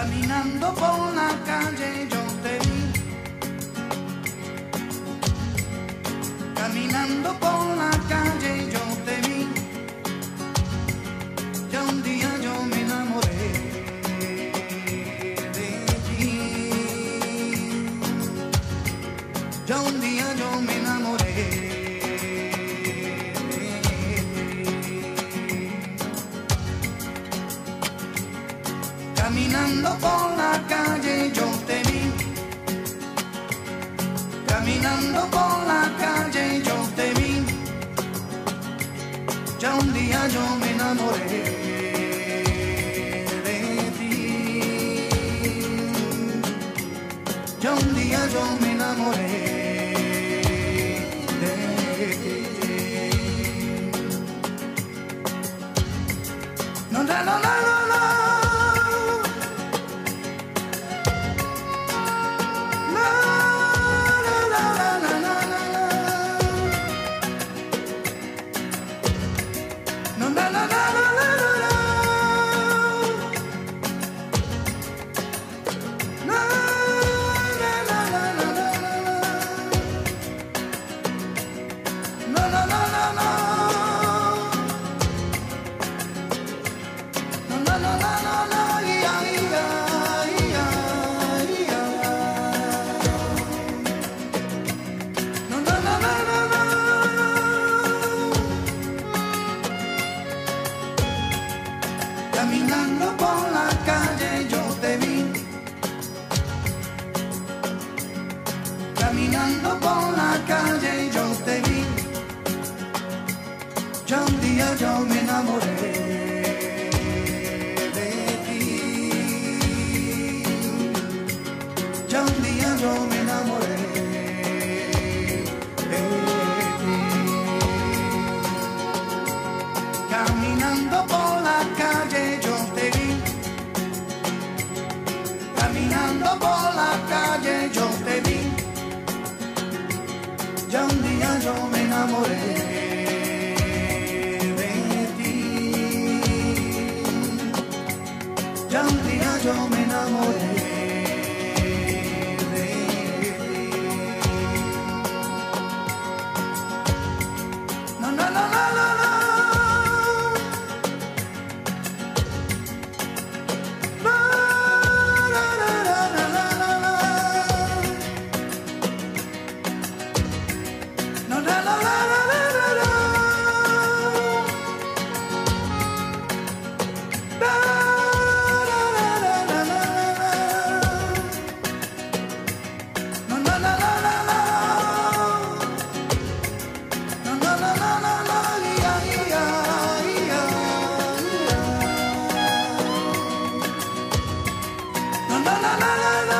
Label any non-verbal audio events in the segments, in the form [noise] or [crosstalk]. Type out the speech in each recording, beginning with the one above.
Caminando por la calle yo te vi. Caminando caminando por la calle y yo te vi. Ya un día yo me enamoré de ti. Ya un día yo me enamoré. de ti No, no, no, no, no. la la la.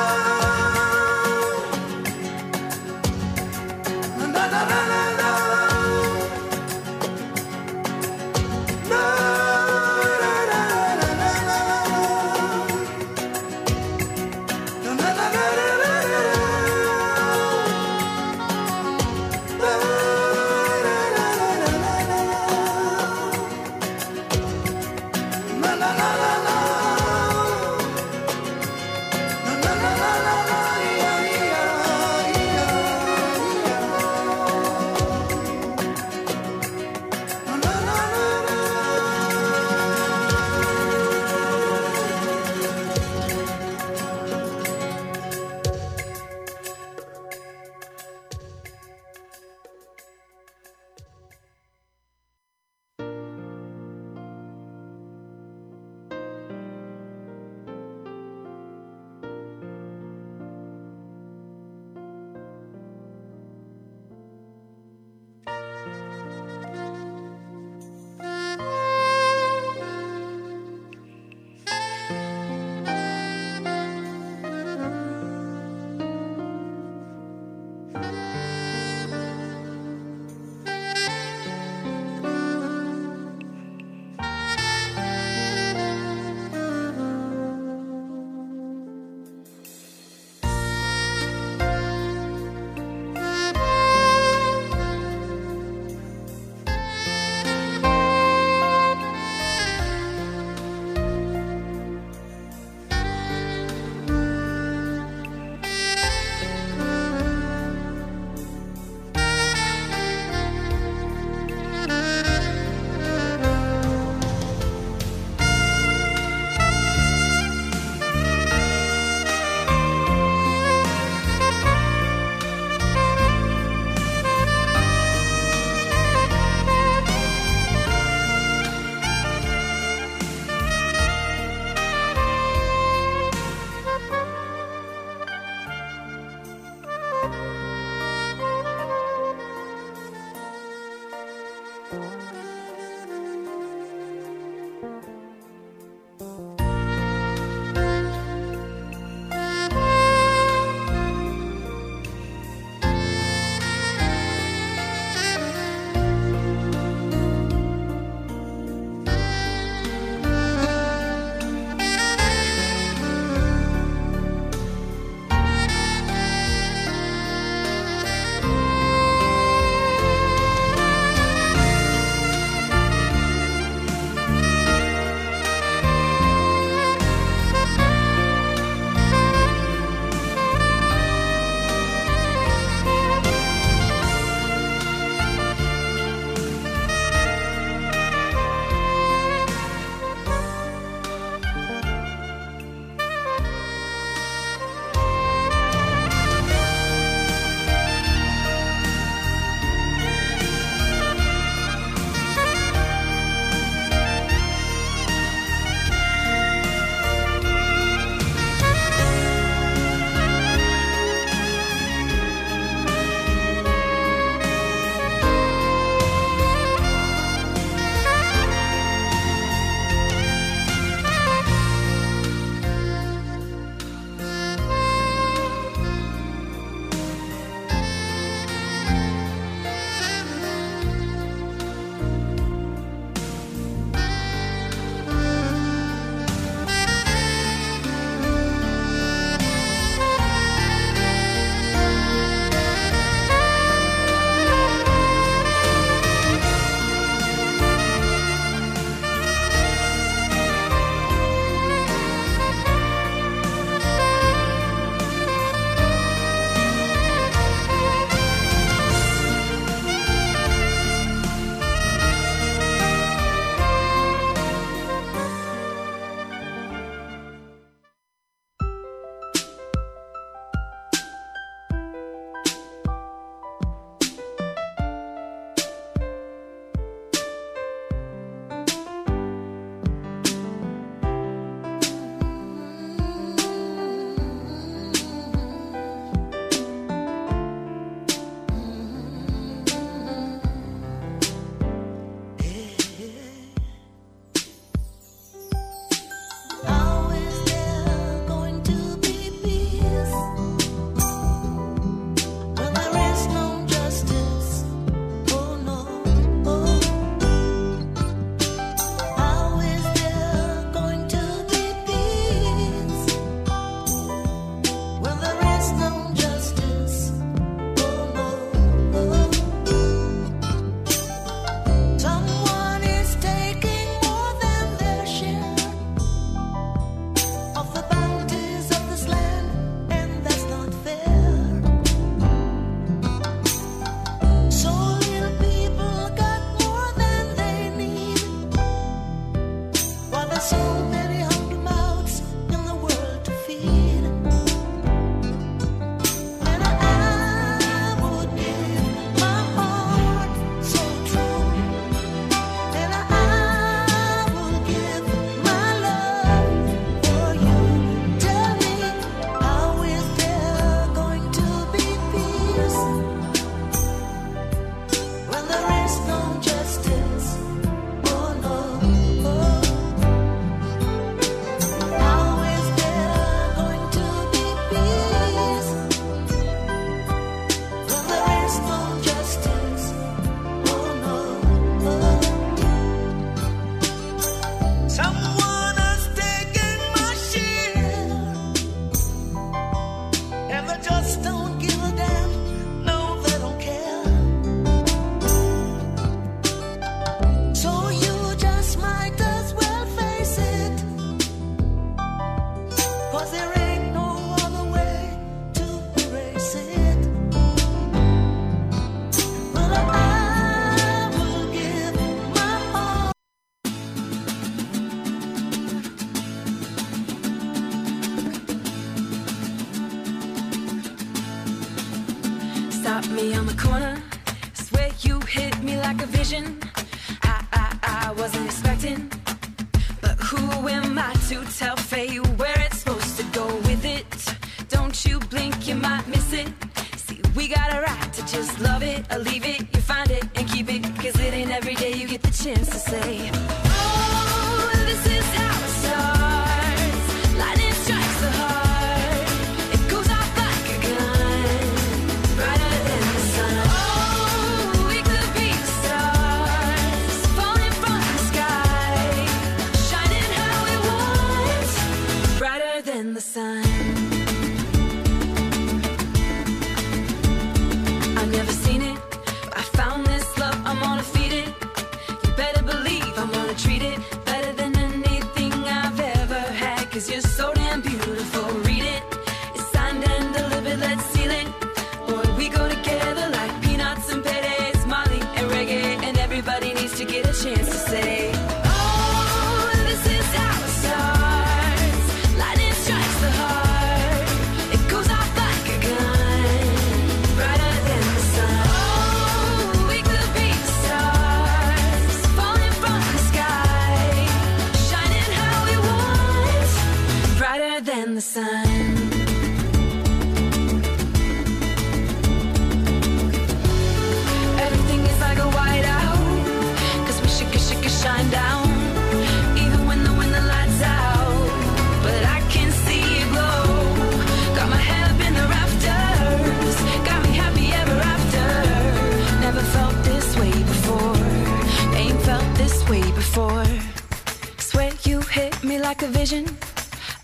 vision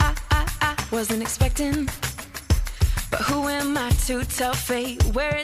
I, I, I wasn't expecting. But who am I to tell fate where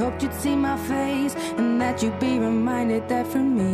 hoped you'd see my face and that you'd be reminded that for me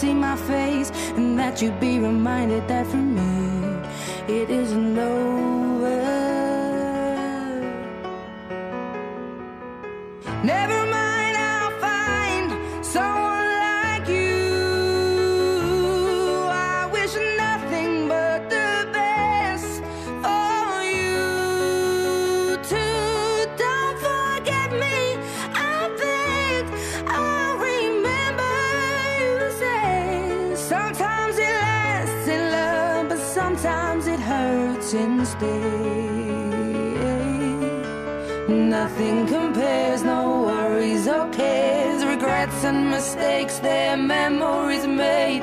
see my face and that you be reminded that for me it isn't over. Never mistakes their memories made.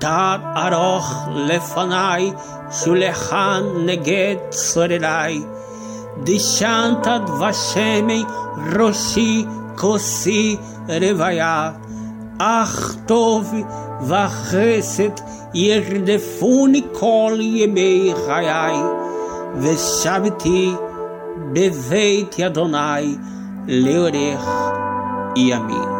תת ארוך לפניי, שולחן נגד צורריי. דשנת דבשמי ראשי כוסי רוויה. אך טוב וחסד ירדפוני כל ימי חיי, ושבתי בבית אדוני לאורך ימים.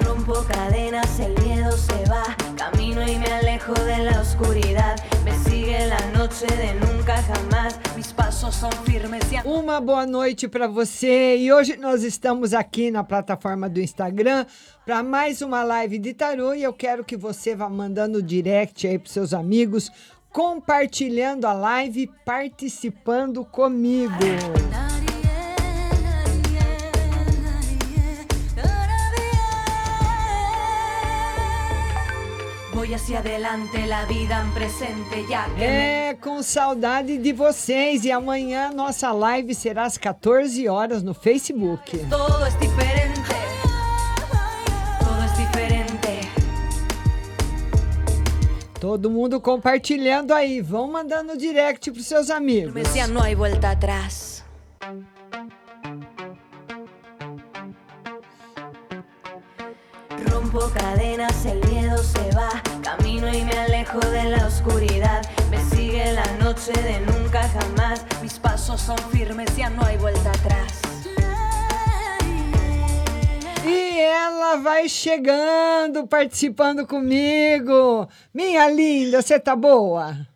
Rompo cadenas, el miedo se va. Camino y me alejo de la oscuridad. Me sigue la noche de nunca jamás. Mis pasos son firmes Uma boa noite para você e hoje nós estamos aqui na plataforma do Instagram para mais uma live de tarô e eu quero que você vá mandando direct aí para seus amigos, compartilhando a live, participando comigo. Voy hacia adelante, la vida en presente ya que É, com saudade de vocês e amanhã nossa live será às 14 horas no Facebook. todo es diferente. Todo es diferente. Todo mundo compartilhando aí, vão mandando direct para seus amigos. Me decía, no hay vuelta atrás. Rompo cadenas, el miedo se va. Camino y me alejo de la oscuridad. Me sigue la noche de nunca jamás. Mis pasos son firmes, ya no hay vuelta atrás. E ela vai chegando, participando comigo. Minha linda, você tá boa?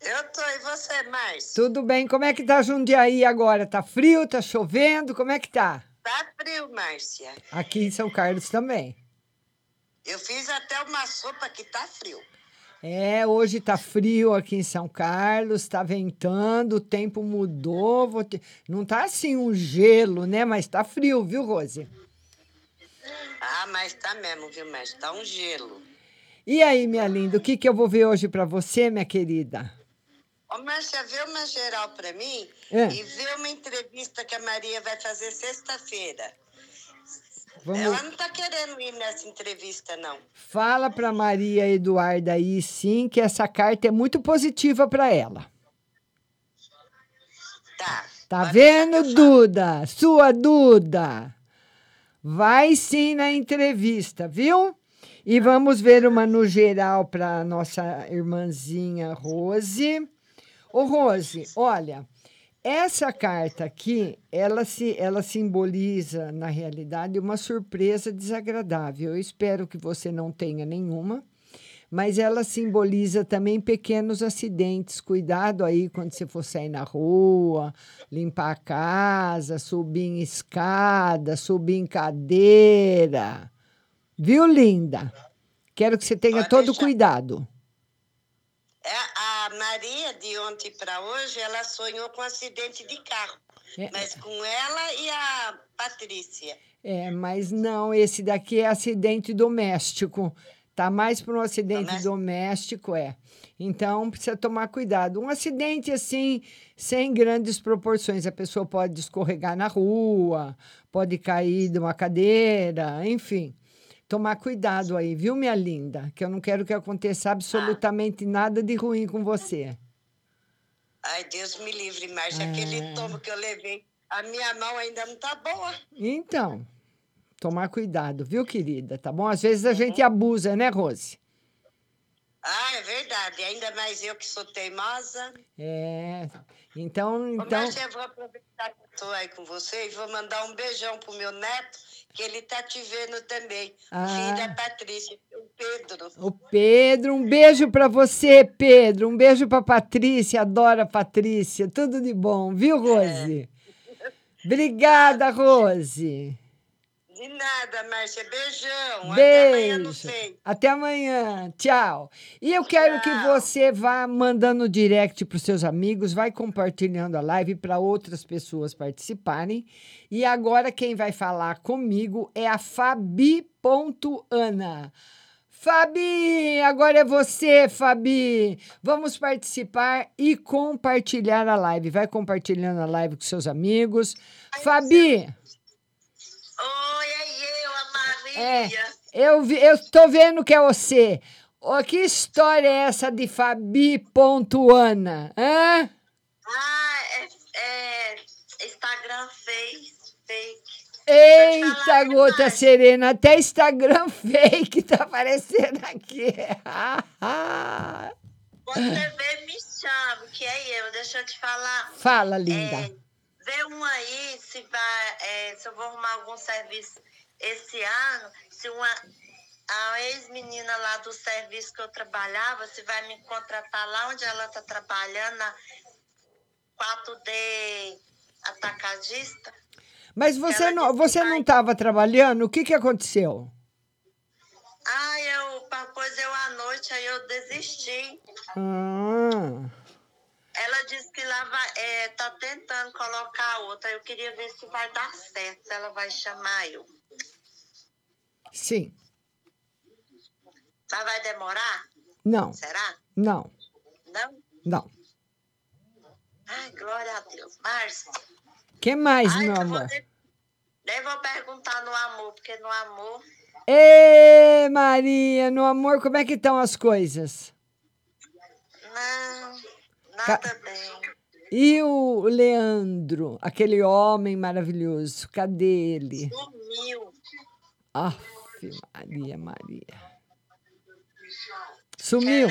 Eu tô, e você, Márcia? Tudo bem? Como é que tá Jundiaí agora? Tá frio? Tá chovendo? Como é que tá? Tá frio, Márcia. Aqui em São Carlos também. Eu fiz até uma sopa que tá frio. É, hoje tá frio aqui em São Carlos, tá ventando, o tempo mudou. ter- Não tá assim um gelo, né? Mas tá frio, viu, Rose? Ah, mas tá mesmo, viu, Márcia? Tá um gelo. E aí, minha linda, o que, que eu vou ver hoje pra você, minha querida? Ô, Márcia, vê uma geral pra mim É. e vê uma entrevista que a Maria vai fazer sexta-feira. Vamos... Ela não tá querendo ir nessa entrevista, não. Fala pra Maria Eduarda aí, sim, que essa carta é muito positiva pra ela. Tá. Tá vendo, Duda? Sua Duda. Vai sim na entrevista, viu? E vamos ver uma no geral para nossa irmãzinha Rose. Ô, Rose, olha, essa carta aqui, ela, se, ela simboliza, na realidade, uma surpresa desagradável. Eu espero que você não tenha nenhuma, mas ela simboliza também pequenos acidentes. Cuidado aí quando você for sair na rua, limpar a casa, subir em escada, subir em cadeira. Viu, linda? Quero que você tenha todo cuidado. É, a Maria, de ontem para hoje, ela sonhou com um acidente de carro. É. Mas com ela e a Patrícia. É, mas não, esse daqui é acidente doméstico. Tá mais para um acidente doméstico, é. Então precisa tomar cuidado. Um acidente assim, sem grandes proporções. A pessoa pode escorregar na rua, pode cair de uma cadeira, enfim. Tomar cuidado aí, viu, minha linda? Que eu não quero que aconteça absolutamente nada de ruim com você. Ai, Deus me livre, mas É. aquele tomo que eu levei, a minha mão ainda não tá boa. Então, tomar cuidado, viu, querida? Tá bom? Às vezes a gente abusa, né, Rose? Ah, é verdade. Ainda mais eu que sou teimosa. É. Então, então. Eu vou aproveitar que estou aí com você e vou mandar um beijão pro meu neto, que ele tá te vendo também. Ah. Filho da Patrícia, o Pedro. O Pedro, um beijo para você, Pedro. Um beijo para Patrícia, adora a Patrícia. Tudo de bom, viu, Rose? Obrigada, [laughs] Rose. De nada, Márcia. Beijão. Até amanhã Beijo. Até amanhã. Tchau. E eu quero que você vá mandando direct para os seus amigos, vai compartilhando a live para outras pessoas participarem. E agora quem vai falar comigo é a Fabi.ana. Fabi, agora é você, Fabi. Vamos participar e compartilhar a live. Vai compartilhando a live com seus amigos. Fabi. Oi, É, eu, vi, eu tô vendo que é você. Ô, que história é essa de Fabi.ana? Hã? Ah, é, é Instagram fake. Eita, gota serena, até Instagram [laughs] fake tá aparecendo aqui. [laughs] Você vê, me chama, que é eu. Deixa eu te falar. Fala, linda. É, vê um aí se, vai, é, se eu vou arrumar algum serviço esse ano. Se uma a ex-menina lá do serviço que eu trabalhava, se vai me contratar lá onde ela está trabalhando, na 4D atacadista. Mas você não, você não estava trabalhando? O que, que aconteceu? Ah, eu, pois eu à noite, aí eu desisti. Ah, Ela disse que lá vai, é, tá tentando colocar outra. Eu queria ver se vai dar certo, se ela vai chamar eu. Sim. Mas vai demorar? Não, Será? não, Não? não. Ai, glória a Deus. Márcia, que mais, ai, meu eu amor? vou, ter- nem vou perguntar no amor, porque no amor. Ê, Maria, no amor, como é que estão as coisas? Não, Ca- nada bem. E o Leandro, aquele homem maravilhoso, cadê ele? Sumiu. Aff, Maria, Maria. Sumiu.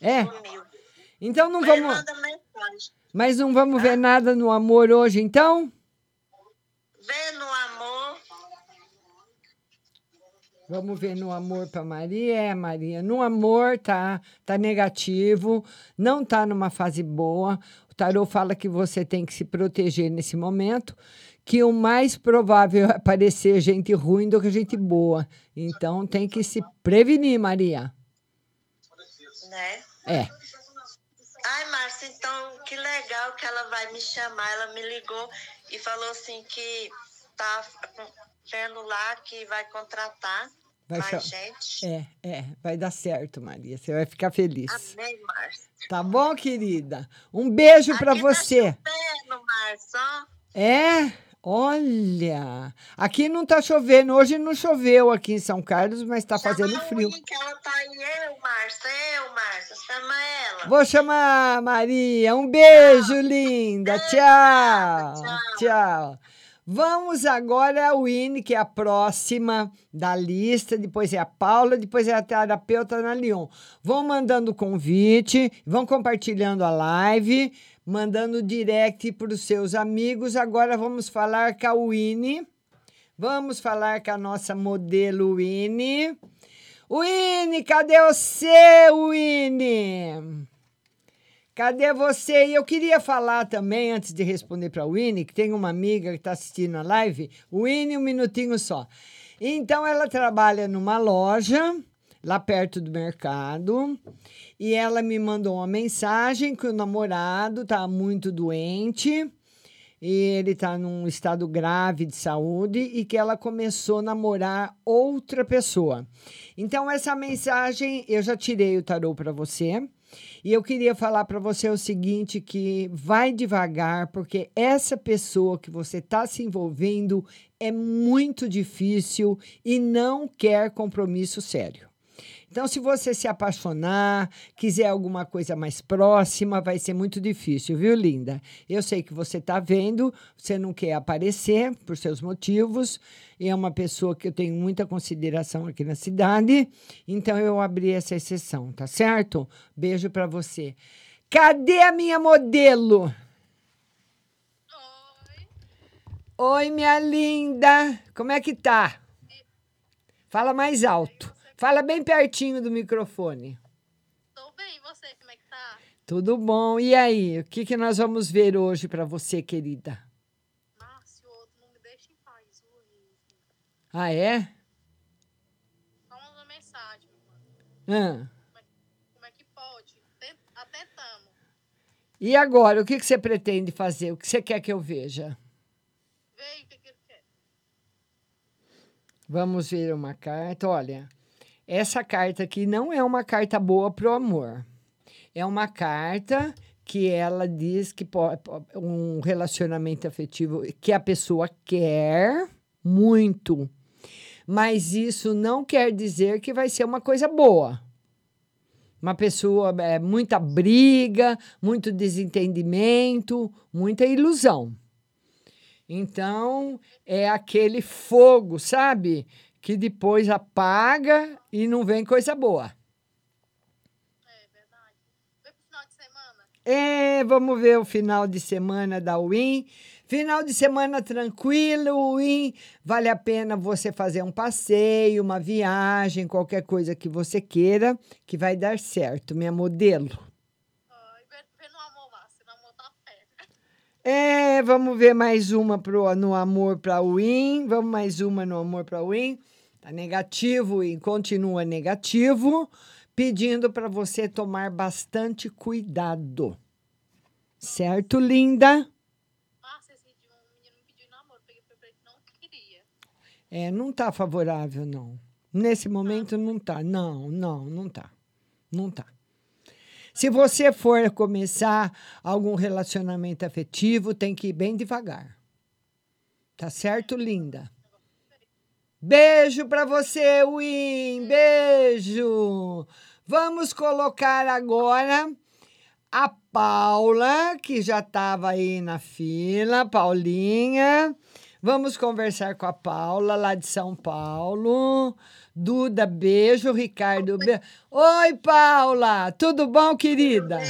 É? Então não vamos. Mas não vamos ver nada no amor hoje, então? Vê no amor. Vamos ver no amor para Maria. É, Maria, no amor tá, tá negativo, não tá numa fase boa. O tarô fala que você tem que se proteger nesse momento, que o mais provável é aparecer gente ruim do que gente boa. Então tem que se prevenir, Maria. Né? É. Ai, Márcia, então que legal que ela vai me chamar. Ela me ligou e falou assim que tá vendo lá que vai contratar Vai mais gente. É, é, vai dar certo, Maria. Você vai ficar feliz. Amém, Márcia. Tá bom, querida? Um beijo para Aqui você. Tá chovendo, Márcia. É? Olha, aqui não tá chovendo. Hoje não choveu aqui em São Carlos, mas tá fazendo frio. Ela tá aí. Eu, Márcia, eu, Márcia. Chama ela. Vou chamar a Maria. Um beijo, linda. Tchau. Tchau. Vamos agora a Winnie, que é a próxima da lista. Depois é a Paula, depois é a terapeuta na Lyon. Vão mandando o convite, vão compartilhando a live, mandando direct para os seus amigos. Agora vamos falar com a Winnie. Vamos falar com a nossa modelo Winnie. Winnie, cadê você, Winnie? Cadê você? E eu queria falar também, antes de responder para a Winnie, que tem uma amiga que está assistindo a live. Winnie, um minutinho só. Então, ela trabalha numa loja lá perto do mercado e ela me mandou uma mensagem que o namorado está muito doente e ele está num estado grave de saúde e que ela começou a namorar outra pessoa. Então, essa mensagem eu já tirei o tarô para você. E eu queria falar para você o seguinte: que vai devagar, porque essa pessoa que você está se envolvendo é muito difícil e não quer compromisso sério. Então, se você se apaixonar, quiser alguma coisa mais próxima, vai ser muito difícil, viu, linda? Eu sei que você está vendo, você não quer aparecer por seus motivos, e é uma pessoa que eu tenho muita consideração aqui na cidade, então eu abri essa exceção, tá certo? Beijo para você. Cadê a minha modelo? Oi, minha linda. Como é que tá? Fala mais alto. Fala bem pertinho do microfone. Tô bem, e você, como é que tá? Tudo bom? E aí, o que, que nós vamos ver hoje para você, querida? Márcio, outro não me deixa em paz hoje. Ah, é? Só uma mensagem, mano. Ah. Como é que pode? Tent- Atentamos. E agora, o que, que você pretende fazer? O que você quer que eu veja? Vê o que, que ele quer. Vamos ver uma carta. Olha, essa carta aqui não é uma carta boa pro amor. É uma carta que ela diz que um relacionamento afetivo que a pessoa quer muito, mas isso não quer dizer que vai ser uma coisa boa. Uma pessoa, é, muita briga, muito desentendimento, muita ilusão. Então, é aquele fogo, sabe? Que depois apaga e não vem coisa boa. É, vamos ver o final de semana da Win. Final de semana tranquilo, Win. Vale a pena você fazer um passeio, uma viagem, qualquer coisa que você queira, que vai dar certo, minha modelo. É, vamos ver mais uma pro, no amor para o Win. Vamos mais uma no amor para o Win. Tá negativo e continua negativo, pedindo para você tomar bastante cuidado. Certo, linda? É, não tá favorável, não. Nesse momento não tá. Não, não, não tá. Não tá. Se você for começar algum relacionamento afetivo, tem que ir bem devagar. Tá certo, linda? Beijo para você, Win. Beijo. Vamos colocar agora a Paula, que já estava aí na fila, Paulinha. Vamos conversar com a Paula, lá de São Paulo. Duda, beijo. Ricardo, beijo. Oi, Paula. Tudo bom, querida?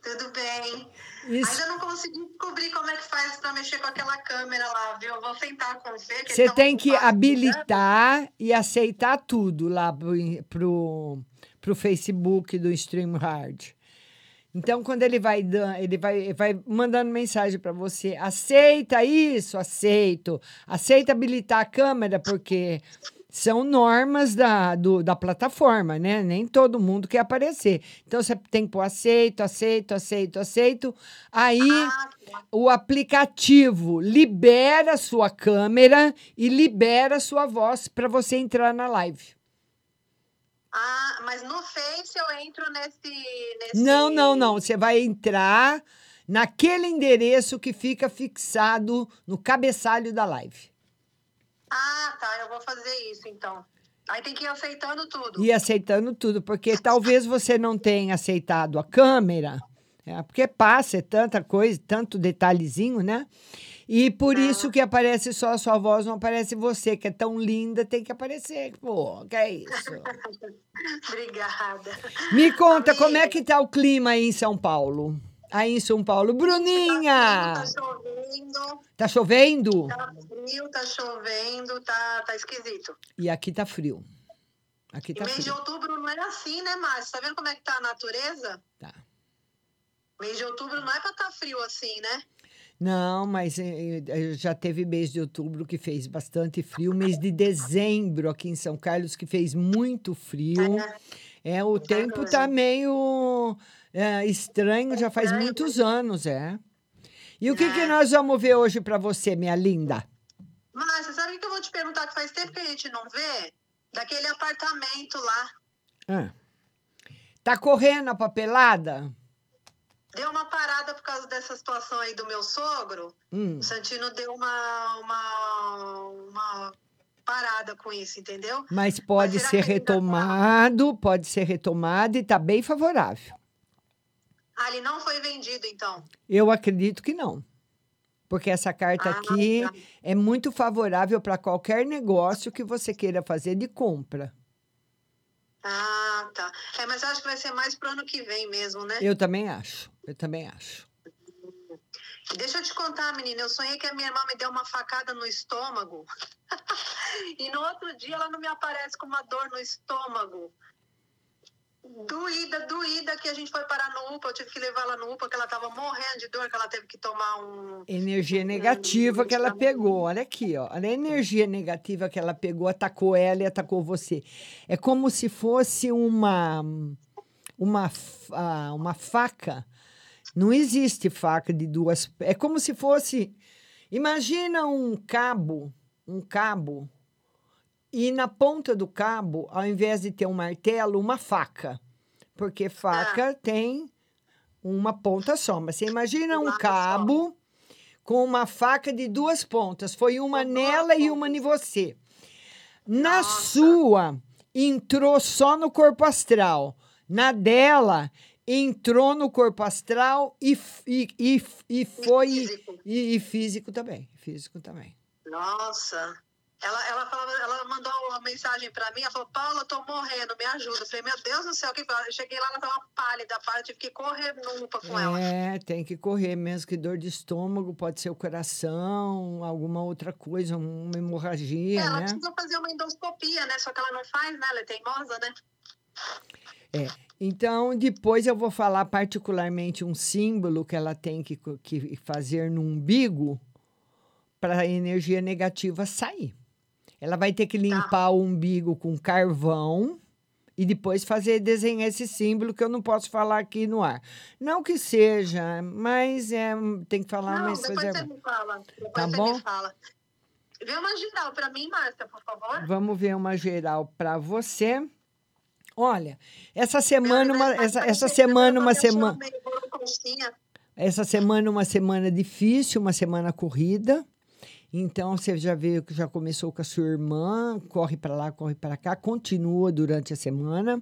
Tudo bem. Isso. Ainda não consegui descobrir como é que faz para mexer com aquela câmera lá, viu? Eu vou tentar com você. Você tão tem que ocupados, habilitar e aceitar tudo lá pro, pro, pro Facebook do StreamHard. Então, quando ele vai ele vai, vai mandando mensagem para você, aceita isso, aceito, aceita habilitar a câmera, porque são normas da, do- da plataforma, né? Nem todo mundo quer aparecer. Então, você tem que pôr aceito, aceito, aceito, aceito. Aí, o aplicativo libera a sua câmera e libera a sua voz para você entrar na live. Ah, mas no Face eu entro nesse. nesse... Não, não, não. Você vai entrar naquele endereço que fica fixado no cabeçalho da live. Ah, tá. Eu vou fazer isso então. Aí tem que ir aceitando tudo. E aceitando tudo, porque talvez você não tenha aceitado a câmera, é, porque passa, é tanta coisa, tanto detalhezinho, né? E por isso que aparece só a sua voz, não aparece você, que é tão linda, tem que aparecer. Pô, que é isso? [laughs] Obrigada. Me conta, como é que tá o clima aí em São Paulo? Aí em São Paulo. Bruninha! Tá chovendo, Tá chovendo? tá frio, tá chovendo, tá, tá esquisito. E aqui tá frio. Aqui E tá mês de frio. outubro não é assim, né, Márcio? Tá vendo como é que tá a natureza? Tá. Mês de outubro não é pra estar frio assim, né? Não, mas eh, eh, já teve mês de outubro que fez bastante frio, mês de dezembro aqui em São Carlos que fez muito frio. É, o tempo tá meio eh, estranho, já faz muitos anos, é. E o que, que nós vamos ver hoje para você, minha linda? Márcia, sabe o que eu vou te perguntar que faz tempo que a gente não vê? Daquele apartamento lá. Ah. Tá correndo a papelada? Deu uma parada por causa dessa situação aí do meu sogro. Hum. O Santino deu uma, uma, uma parada com isso, entendeu? Mas pode será ser tá? retomado, pode ser retomado e tá bem favorável. Ah, ele não foi vendido, então. Eu acredito que não. Porque essa carta Ah, aqui tá. é muito favorável para qualquer negócio que você queira fazer de compra. Ah, tá. É, mas eu acho que vai ser mais pro ano que vem mesmo, né? Eu também acho. Eu também acho. Deixa eu te contar, menina. Eu sonhei que a minha irmã me deu uma facada no estômago. [laughs] e no outro dia ela não me aparece com uma dor no estômago. Doída, doída, que a gente foi parar no UPA. Eu tive que levar ela no UPA, que ela tava morrendo de dor, que ela teve que tomar um. Energia negativa que ela pegou. Olha aqui, ó. Olha a energia negativa que ela pegou, atacou ela e atacou você. É como se fosse uma uma uma faca. Não existe faca de duas. É como se fosse. Imagina um cabo, um cabo, e na ponta do cabo, ao invés de ter um martelo, uma faca. Porque faca tem uma ponta só. Mas você imagina um cabo com uma faca de duas pontas. Foi uma nela e uma em você. Na sua, entrou só no corpo astral. Na dela, entrou no corpo astral e, e, e, e foi. E, e físico também. Físico também. Nossa. Ela, ela, falava, ela mandou uma mensagem pra mim, ela falou, Paula, eu tô morrendo, me ajuda. Eu falei, meu Deus do céu, o que? Eu cheguei lá, ela tava pálida, pálida, tive que correr no UPA com ela. É, tem que correr mesmo que dor de estômago, pode ser o coração, alguma outra coisa, uma hemorragia, ela né? precisa fazer uma endoscopia, né? Só que ela não faz, né? Ela é teimosa, né? É. Então, depois eu vou falar particularmente um símbolo que ela tem que, que fazer no umbigo para a energia negativa sair. Ela vai ter que limpar o umbigo com carvão e depois fazer desenhar esse símbolo que eu não posso falar aqui no ar. Não que seja, mas é, tem que falar, não, mas depois você me fala. Depois Tá você bom? me fala. Vê uma geral pra mim, Márcia, por favor. Vamos ver uma geral para você. Olha, essa semana, uma, essa, essa semana, uma semana. Essa semana uma semana difícil, uma semana corrida. Então você já veio que já começou com a sua irmã, corre para lá, corre para cá, continua durante a semana.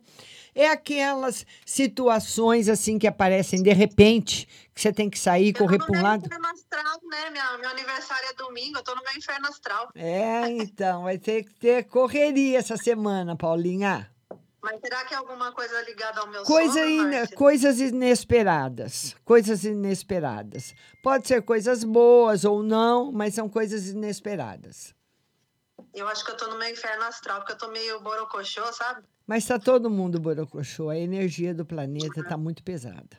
É aquelas situações assim que aparecem de repente, que você tem que sair, correr para um lado. Inferno astral, né? Minha, meu aniversário é domingo, eu tô no meu inferno astral. É, então, vai ter que ter correria essa semana, Paulinha. Mas será que é alguma coisa ligada ao meu Coisa sono, Márcia? coisas inesperadas. Coisas inesperadas. Pode ser coisas boas ou não, mas são coisas inesperadas. Eu acho que eu tô no meu inferno astral, porque eu tô meio borocochô, sabe? Mas está todo mundo borocochô. A energia do planeta está muito pesada.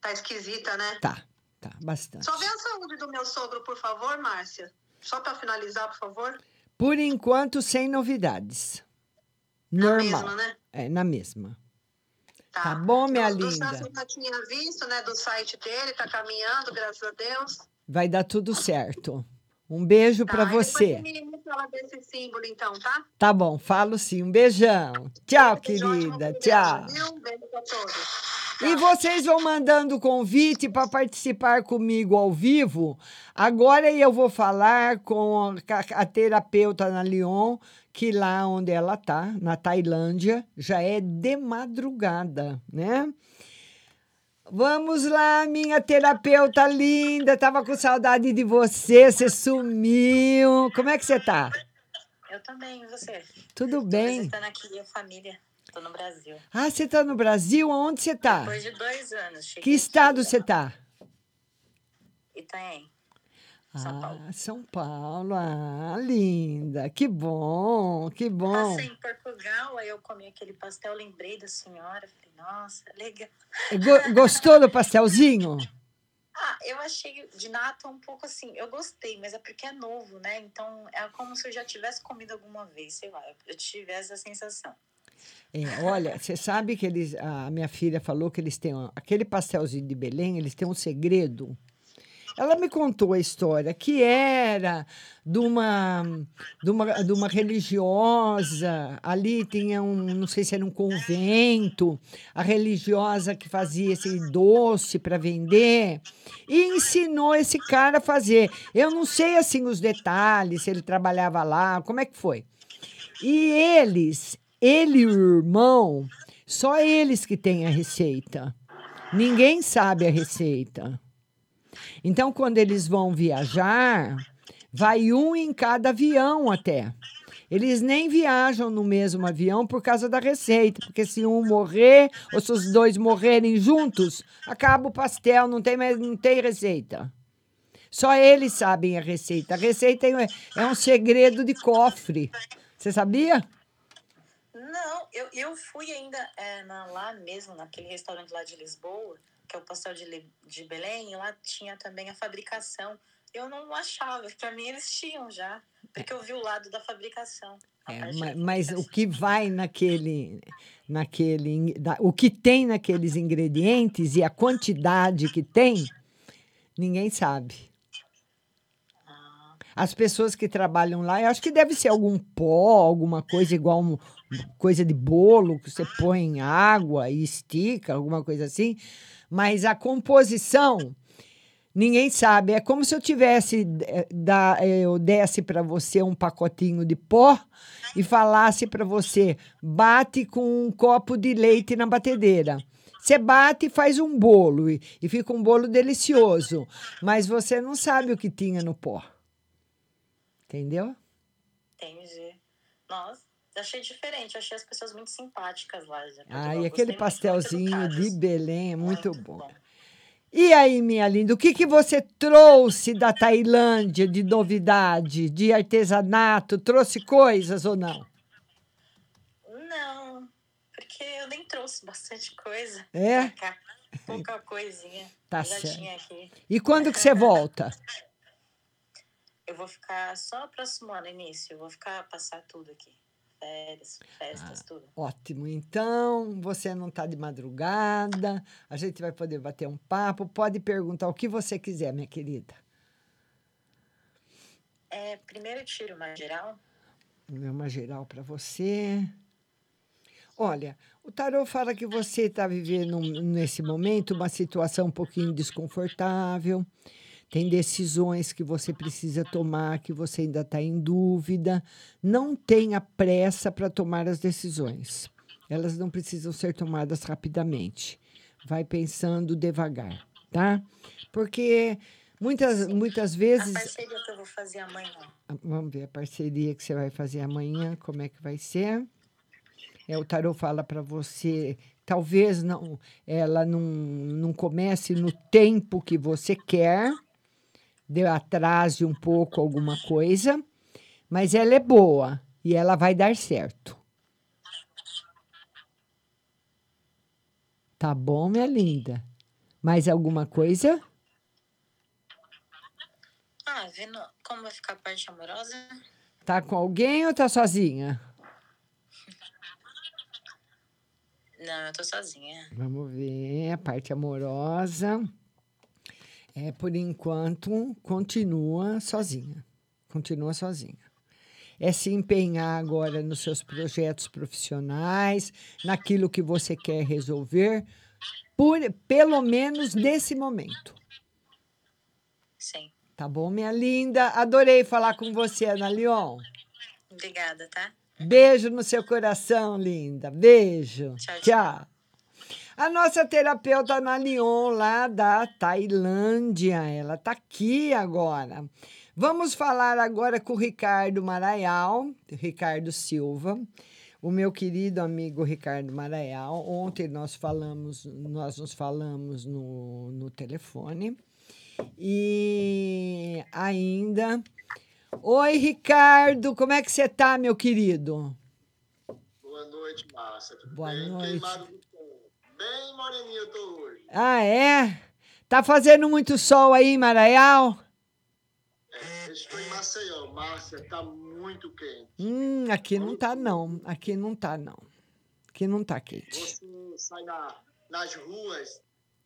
Tá esquisita, né? Tá, tá, bastante. Só vê a saúde do meu sogro, por favor, Márcia. Só pra finalizar, por favor. Por enquanto, sem novidades. Normal. mesma, né? É, na mesma. Tá, bom, minha do, do linda? Celso eu já tinha visto, né? Do site dele, tá caminhando, graças a Deus. Vai dar tudo certo. Um beijo Tá, para você. Me, me fala desse símbolo, então, tá? Tá bom, falo sim. Um beijão. Tchau, querida. Tchau. Viu? Um beijo pra todos. E vocês vão mandando convite para participar comigo ao vivo. Agora eu vou falar com a, a terapeuta na Lyon, que lá onde ela tá, na Tailândia, já é de madrugada, né? Vamos lá, minha terapeuta linda. Tava com saudade de você, você sumiu. Como é que você tá? Eu também, e você? Tudo bem? visitando aqui a família. Tô no Brasil. Ah, você tá no Brasil? Aonde você tá? Depois de dois anos. Cheguei Que estado você tá? Itanhaém. Ah, São Paulo. Ah, linda. Que bom, que bom. Passei em Portugal, aí eu comi aquele pastel, lembrei da senhora. Falei, nossa, legal. Go- [laughs] Gostou do pastelzinho? Ah, eu achei de nata um pouco assim, eu gostei, mas é porque é novo, né? Então é como se eu já tivesse comido alguma vez, sei lá, eu tivesse a sensação. É, olha, você sabe que eles, a minha filha falou que eles têm aquele pastelzinho de Belém, eles têm um segredo. Ela me contou a história que era de uma, de uma, de uma religiosa. Ali tinha um, não sei se era um convento, a religiosa que fazia esse doce para vender e ensinou esse cara a fazer. Eu não sei assim os detalhes, se ele trabalhava lá, como é que foi. E eles, ele e o irmão, só eles que têm a receita. Ninguém sabe a receita. Então, quando eles vão viajar, vai um em cada avião até. Eles nem viajam no mesmo avião por causa da receita, porque se um morrer ou se os dois morrerem juntos, acaba o pastel, não tem mais, não tem receita. Só eles sabem a receita. A receita é, é um segredo de cofre. Você sabia? Não, eu, eu fui ainda é, na- lá mesmo, naquele restaurante lá de Lisboa, que é o pastel de, de Belém, lá tinha também a fabricação. Eu não achava, [laughs] para mim eles tinham já, porque eu vi o lado da fabricação. É, parte ma- da mas, o que vai naquele, naquele, o que tem naqueles ingredientes e a quantidade que tem, ninguém sabe. As pessoas que trabalham lá, eu acho que deve ser algum pó, alguma coisa igual um, coisa de bolo que você põe em água e estica, alguma coisa assim. Mas a composição Ninguém sabe. É como se eu tivesse eh, da, eh, eu desse para você um pacotinho de pó e falasse para você: bate com um copo de leite na batedeira. Você bate e faz um bolo e, e fica um bolo delicioso, mas você não sabe o que tinha no pó. Entendeu? Entendi. Nossa, achei diferente, achei as pessoas muito simpáticas lá. já. Ah, e aquele muito, muito pastelzinho de. Belém é muito bom. E aí, minha linda, o que, que você trouxe da Tailândia de novidade, de artesanato? Trouxe coisas ou não? Não, porque eu nem trouxe bastante coisa. É? cá. Pouca [laughs] coisinha. Tá certo. E quando que você volta? [laughs] Eu vou ficar só o próximo ano, início. Eu vou ficar, passar tudo aqui. Férias, festas, tudo. Ótimo, então você não está de madrugada, a gente vai poder bater um papo. Pode perguntar o que você quiser, minha querida. É, primeiro tiro uma geral. Uma geral para você. Olha, o tarô fala que você está vivendo nesse momento uma situação um pouquinho desconfortável. Tem decisões que você precisa tomar, que você ainda está em dúvida. Não tenha pressa para tomar as decisões. Elas não precisam ser tomadas rapidamente. Vai pensando devagar, tá? Porque muitas, muitas vezes. A parceria que eu vou fazer amanhã. Ah, Vamos ver a parceria que você vai fazer amanhã, como é que vai ser. É, o tarô fala para você, talvez não, ela não, não comece no tempo que você quer, deu atrase um pouco alguma coisa, mas ela é boa e ela vai dar certo. Tá bom, minha linda? Mais alguma coisa? Ah, vendo como vai ficar a parte amorosa. Tá com alguém ou tá sozinha? Não, eu tô sozinha. Vamos ver, a parte amorosa. É, por enquanto, continua sozinha. Continua sozinha. É se empenhar agora nos seus projetos profissionais, naquilo que você quer resolver, por, pelo menos nesse momento. Sim. Tá bom, minha linda? Adorei falar com você, Ana Leon. Obrigada, tá? Beijo no seu coração, linda. Beijo. Tchau, tchau. A nossa terapeuta na Lyon, lá da Tailândia. Ela está aqui agora. Vamos falar agora com o Ricardo Maraial, Ricardo Silva, o meu querido amigo Ricardo Maraial. Ontem nós falamos, nós nos falamos no, no telefone. E ainda. Oi, Ricardo, como é que você tá, meu querido? Boa noite, Márcia. Tudo Boa bem? noite. Queimado do. Bem moreninho eu tô hoje. Ah, é? Tá fazendo muito sol aí em Maraial? É, estou em Maceió. Márcia, tá muito quente. Hum, aqui não tá, não. Aqui não tá, não. Aqui não tá quente. Você sai na- nas ruas,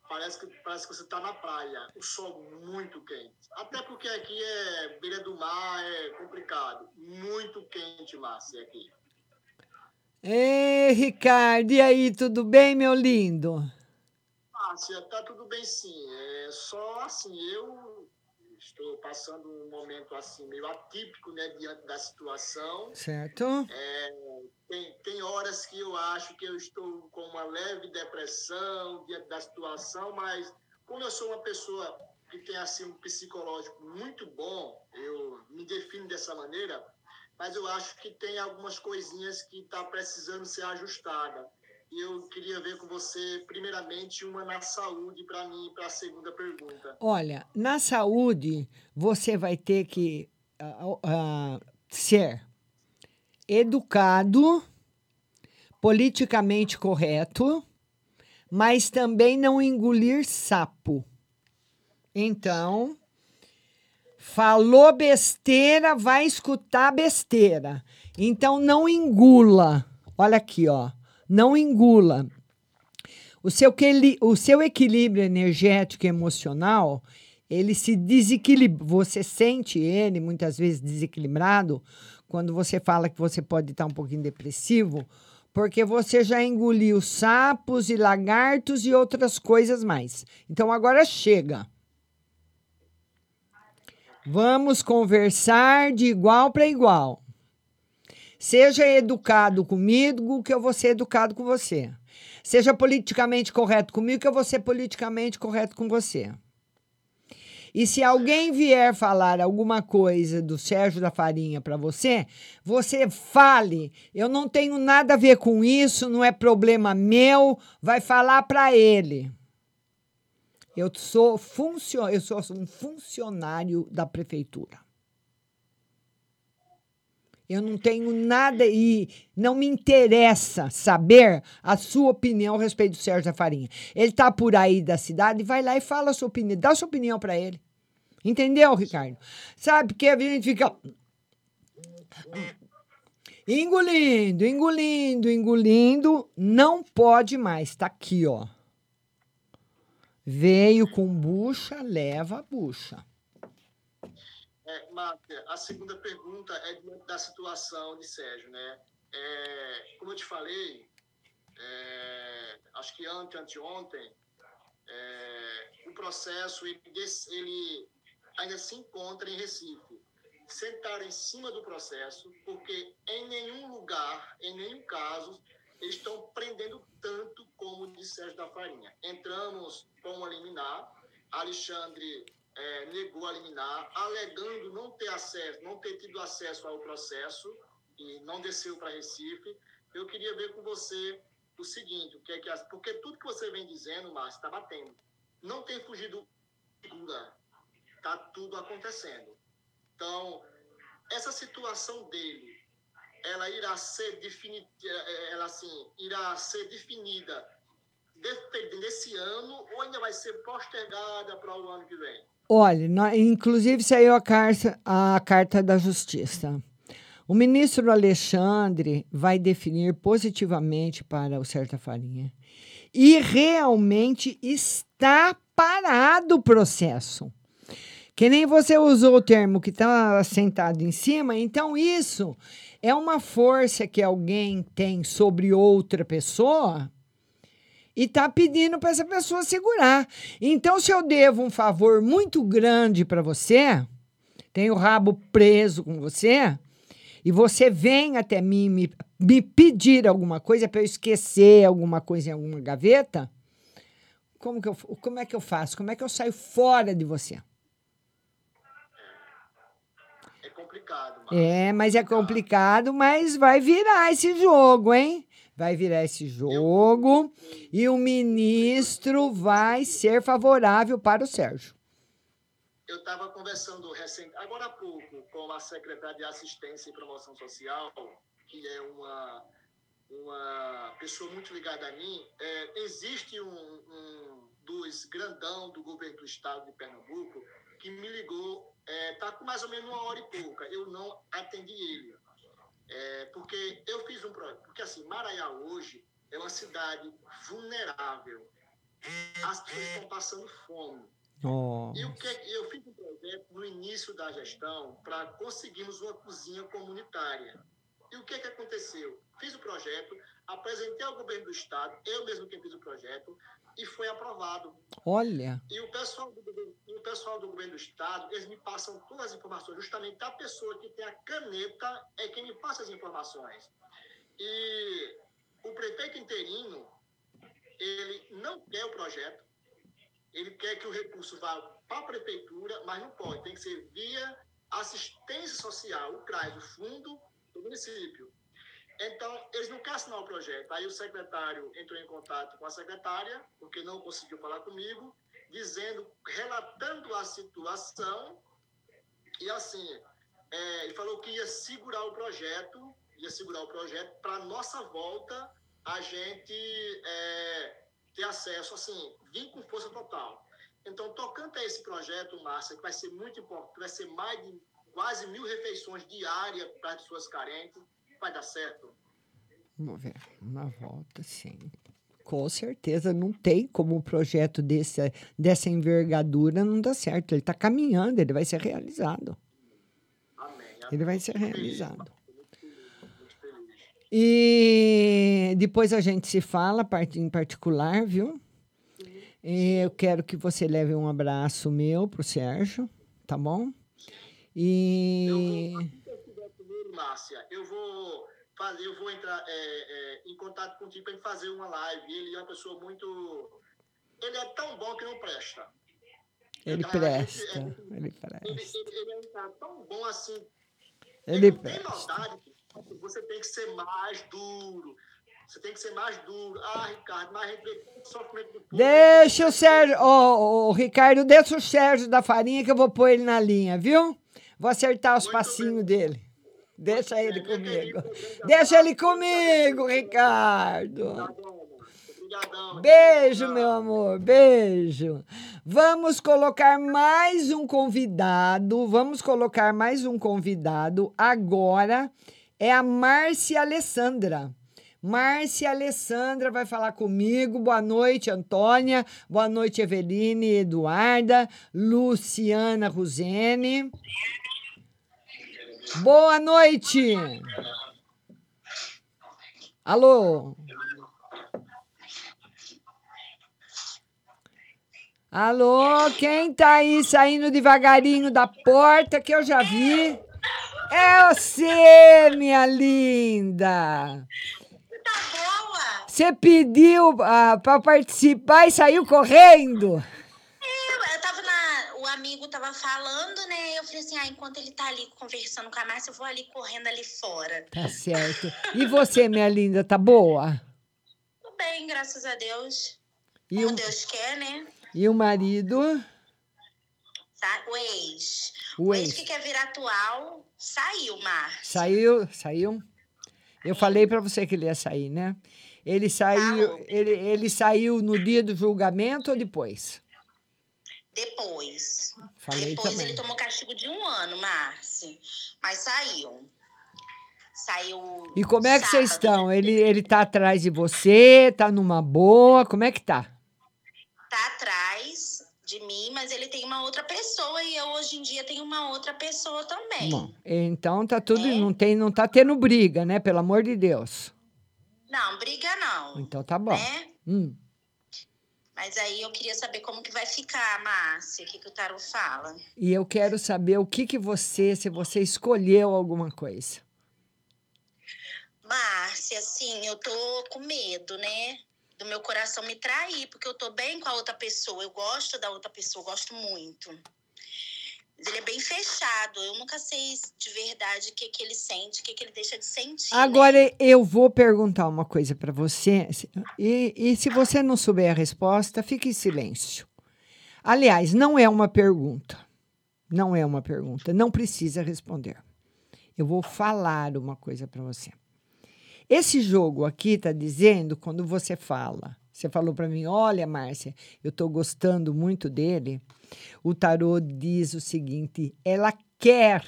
parece que, parece que você tá na praia. O sol muito quente. Até porque aqui é beira do mar, é complicado. Muito quente, Márcia, aqui. Ei, Ricardo, e aí, tudo bem, meu lindo? Márcia, tá tudo bem sim. É só assim, eu estou passando um momento assim meio atípico, né, diante da situação. Certo? É, tem, tem horas que eu acho que eu estou com uma leve depressão diante da situação, mas como eu sou uma pessoa que tem assim um psicológico muito bom, eu me defino dessa maneira, mas eu acho que tem algumas coisinhas que está precisando ser ajustada. E eu queria ver com você, primeiramente, uma na saúde para mim, para a segunda pergunta. Olha, na saúde, você vai ter que ah, ah, ser educado, politicamente correto, mas também não engolir sapo. Então, falou besteira, vai escutar besteira. Então, não engula. Olha aqui, ó. Não engula. O seu, o seu equilíbrio energético e emocional, ele se desequilibra. Você sente ele muitas vezes desequilibrado quando você fala que você pode estar um pouquinho depressivo, porque você já engoliu sapos e lagartos e outras coisas mais. Então agora chega. Vamos conversar de igual para igual. Seja educado comigo, que eu vou ser educado com você. Seja politicamente correto comigo, que eu vou ser politicamente correto com você. E se alguém vier falar alguma coisa do Sérgio da Farinha para você, você fale. Eu não tenho nada a ver com isso, não é problema meu. Vai falar para ele. Eu sou, funcio eu sou um funcionário da prefeitura. Eu não tenho nada e não me interessa saber a sua opinião a respeito do Sérgio da Farinha. Ele está por aí da cidade, vai lá e fala a sua opinião, dá a sua opinião para ele. Entendeu, Ricardo? Sabe porque a gente fica engolindo, engolindo, engolindo, não pode mais. Tá aqui, ó. Veio com bucha, leva a bucha. É, Márcia, a segunda pergunta é da situação de Sérgio, né? É, como eu te falei, é, acho que ante, anteontem, é, o processo ele, ele ainda se encontra em Recife. Sentar em cima do processo, porque em nenhum lugar, em nenhum caso, estão prendendo tanto como de Sérgio da Farinha. Entramos com uma liminar, Alexandre eh, negou a liminar, alegando não ter acesso, não ter tido acesso ao processo e não desceu para Recife. Eu queria ver com você o seguinte, o que é que as- porque tudo que você vem dizendo, Márcio, está batendo. Não tem fugido figura. Está tudo acontecendo. Então, essa situação dele, ela irá ser definida, ela assim, irá ser definida desse ano ou ainda vai ser postergada para o ano que vem? Olha, nó- inclusive saiu a carta, a carta da Justiça. O ministro Alexandre vai definir positivamente para o Certa Farinha. E realmente está parado o processo. Que nem você usou o termo que está sentado em cima, então isso é uma força que alguém tem sobre outra pessoa e está pedindo para essa pessoa segurar. Então, se eu devo um favor muito grande para você, tenho o rabo preso com você, e você vem até mim me, me pedir alguma coisa para eu esquecer alguma coisa em alguma gaveta, Como, que eu, como é que eu faço? Como é que eu saio fora de você? É complicado. É, mas é complicado, mas vai virar esse jogo, hein? Vai virar esse jogo e o ministro vai ser favorável para o Sérgio. Eu estava conversando recente, agora há pouco com a secretária de Assistência e Promoção Social, que é uma, uma pessoa muito ligada a mim. É, existe um, um dos grandão do governo do estado de Pernambuco que me ligou, está com mais ou menos uma hora e pouca. Eu não atendi ele. É, porque eu fiz um projeto. Porque assim, Maraiá hoje é uma cidade vulnerável. As pessoas estão passando fome. E o que eu fiz um projeto no início da gestão para conseguirmos uma cozinha comunitária. E o que que aconteceu? Fiz o projeto, apresentei ao governo do estado, eu mesmo quem fiz o projeto, e foi aprovado. Olha. E o pessoal do, o pessoal do governo do estado, eles me passam todas as informações. Justamente a pessoa que tem a caneta é quem me passa as informações. E o prefeito interino, ele não quer o projeto, ele quer que o recurso vá para a prefeitura, mas não pode, tem que ser via assistência social, o CRAS, o fundo do município. Então, eles não querem assinar o projeto. Aí o secretário entrou em contato com a secretária, porque não conseguiu falar comigo, dizendo, relatando a situação, e assim, é, ele falou que ia segurar o projeto, ia segurar o projeto para nossa volta a gente é, ter acesso, assim, vir com força total. Então, tocante a esse projeto, Márcia, que vai ser muito importante, vai ser mais de quase mil refeições diárias para as pessoas carentes, vai dar certo? Vamos ver. Uma volta, sim. Com certeza, não tem como um projeto desse, dessa envergadura não dá certo. Ele está caminhando, ele vai ser realizado. Ele vai ser realizado. E depois a gente se fala em particular, viu? E eu quero que você leve um abraço meu pro Sérgio, tá bom? E Márcia, eu vou fazer, eu vou entrar é, é, em contato contigo para fazer uma live. Ele é uma pessoa muito. Ele é tão bom que não presta. ele Então, gente- presta, é- ele presta. Ele, ele- ele é um cara tão bom assim. Ele não tem presta. maldade. Você tem que ser mais duro. Você tem que ser mais duro. Ah, Ricardo, mas a gente vê sofrimento do povo. Deixa o Sérgio, ô, ô, Ricardo, deixa o Sérgio da farinha que eu vou pôr ele na linha, viu? Vou acertar os passinhos dele. Deixa ele comigo. Deixa ele comigo, Ricardo. Beijo, meu amor, beijo. Vamos colocar mais um convidado. Vamos colocar mais um convidado agora. É a Márcia Alessandra. Márcia Alessandra vai falar comigo. Boa noite, Antônia. Boa noite, Eveline, Eduarda, Luciana Ruzene. Boa noite. Alô? Alô, quem tá aí saindo devagarinho da porta que eu já vi? É você, minha linda. Tá? Você pediu ah, para participar e saiu correndo? Eu, eu tava na. O amigo tava falando, né? Eu falei assim: ah, enquanto ele tá ali conversando com a Márcia, eu vou ali correndo ali fora. Tá certo. E você, minha linda, tá boa? Tudo bem, graças a Deus. E Como o, Deus quer, né? e o marido? Tá? O ex. O O ex ex. que quer vir atual saiu, Márcia. Saiu, saiu. Eu falei para você que ele ia sair, né? Ele saiu, ele, ele saiu no dia do julgamento ou depois? Depois. Falei Depois também. ele tomou castigo de um ano, Márcia. Mas saiu. Saiu. E como é que vocês sábado, estão? né? Ele, ele tá atrás de você? Tá numa boa? Como é que tá? Tá atrás de mim, mas ele tem uma outra pessoa e eu hoje em dia tenho uma outra pessoa também. Bom, então tá tudo, não tem, não tá tendo briga, né? Pelo amor de Deus. Não, briga não. Então tá bom. Né? Hum. Mas aí eu queria saber como que vai ficar, Márcia. O que, que o Tarot fala? E eu quero saber o que que você, se você escolheu alguma coisa. Márcia, assim, eu tô com medo, né? do meu coração me trair, porque eu tô bem com a outra pessoa, eu gosto da outra pessoa, gosto muito. Ele é bem fechado, eu nunca sei de verdade o que, que ele sente, o que, que ele deixa de sentir. né? Agora eu vou perguntar uma coisa para você. E, e se você não souber a resposta, fique em silêncio. Aliás, não é uma pergunta. Não é uma pergunta. Não precisa responder. Eu vou falar uma coisa para você. Esse jogo aqui está dizendo quando você fala. Você falou para mim, olha, Márcia, eu estou gostando muito dele. O tarô diz o seguinte: ela quer,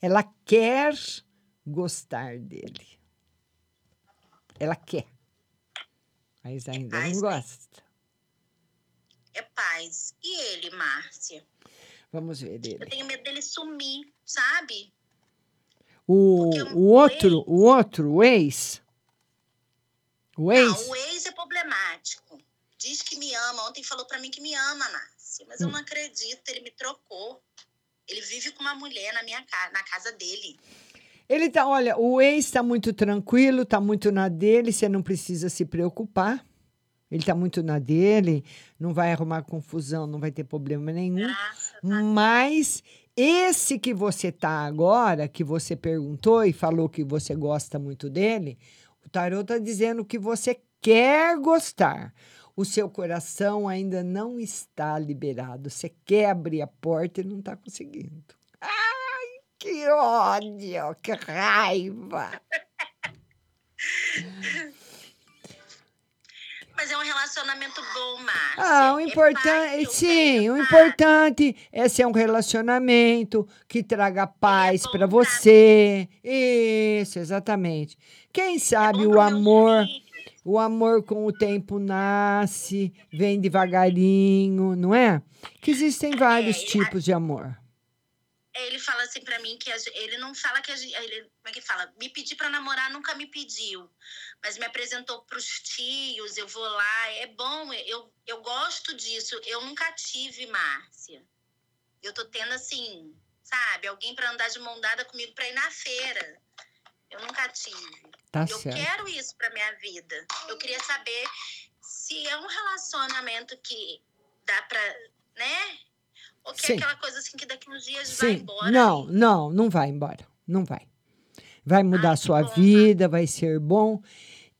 ela quer gostar dele. Ela quer. Mas ainda não gosta. É paz. E ele, Márcia? Vamos ver Eu dele. tenho medo dele sumir, sabe? O, o outro, o outro, o ex. O ex. Não, o ex é problemático. Diz que me ama. Ontem falou pra mim que me ama, Márcia. Mas eu Hum. não acredito. Ele me trocou. Ele vive com uma mulher na minha casa, na casa dele. Ele tá, olha, o ex está muito tranquilo, tá muito na dele, você não precisa se preocupar. Ele tá muito na dele, não vai arrumar confusão, não vai ter problema nenhum. Mas esse que você tá agora, que você perguntou e falou que você gosta muito dele, tarô tá dizendo que você quer gostar. O seu coração ainda não está liberado. Você quer abrir a porta e não está conseguindo. Ai, que ódio, que raiva. [laughs] Mas é um relacionamento bom, Márcia. Ah, o É importante, sim, o importante é ser um relacionamento que traga paz para você. Isso, exatamente. Quem sabe o amor, o amor com o tempo nasce, vem devagarinho, não é? Que existem vários tipos de amor. Ele fala assim pra mim que ele não fala que a gente. Ele, como é que fala? Me pedir pra namorar nunca me pediu. Mas me apresentou pros tios, eu vou lá. É bom, eu, eu gosto disso. Eu nunca tive, Márcia. Eu tô tendo assim, sabe? Alguém pra andar de mão dada comigo pra ir na feira. Eu nunca tive. Tá eu certo. quero isso pra minha vida. Eu queria saber se é um relacionamento que dá pra, né? Ou que Sim. é aquela coisa assim que daqui uns dias vai Sim, embora. não, não, não vai embora, não vai. Vai mudar a sua vida, vai ser bom.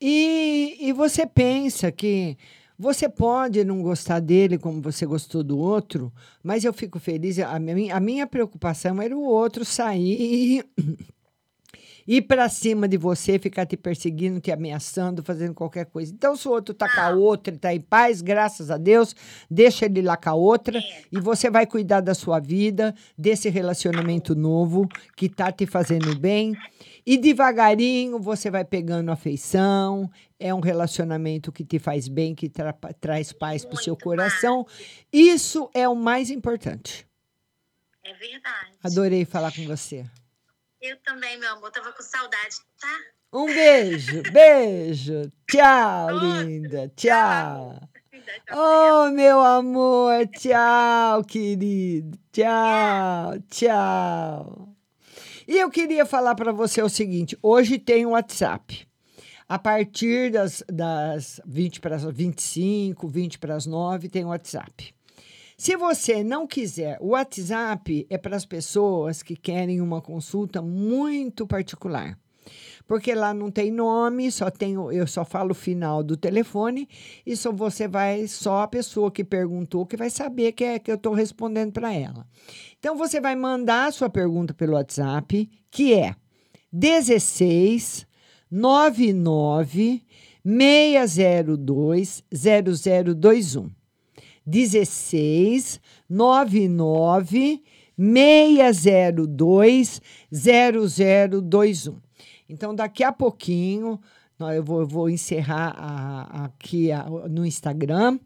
E, e você pensa que você pode não gostar dele como você gostou do outro, mas eu fico feliz. A minha, a minha preocupação era o outro sair ir para cima de você, ficar te perseguindo, te ameaçando, fazendo qualquer coisa. Então, se o outro tá com a outra, ele tá em paz, graças a Deus, deixa ele lá com a outra e você vai cuidar da sua vida, desse relacionamento novo que tá te fazendo bem. E devagarinho você vai pegando afeição, é um relacionamento que te faz bem, que tra- traz paz para o seu coração. Isso é o mais importante. É verdade. Adorei falar com você. Eu também, meu amor, tava com saudade, tá? Um beijo, [laughs] beijo. Tchau, linda. Tchau. Oh, meu amor. Tchau, querido. Tchau, tchau. E eu queria falar para você o seguinte: hoje tem o WhatsApp. A partir das, das 20 para as 25, 20 para as 9, tem o WhatsApp. Se você não quiser, o WhatsApp é para as pessoas que querem uma consulta muito particular. Porque lá não tem nome, só tem, o- eu só falo o final do telefone e só você vai, só a pessoa que perguntou que vai saber que é que eu estou respondendo para ela. Então você vai mandar a sua pergunta pelo WhatsApp, que é 16 99 602 0021. 16 99 602 0021. Então, daqui a pouquinho, eu vou, vou encerrar a- aqui a- no Instagram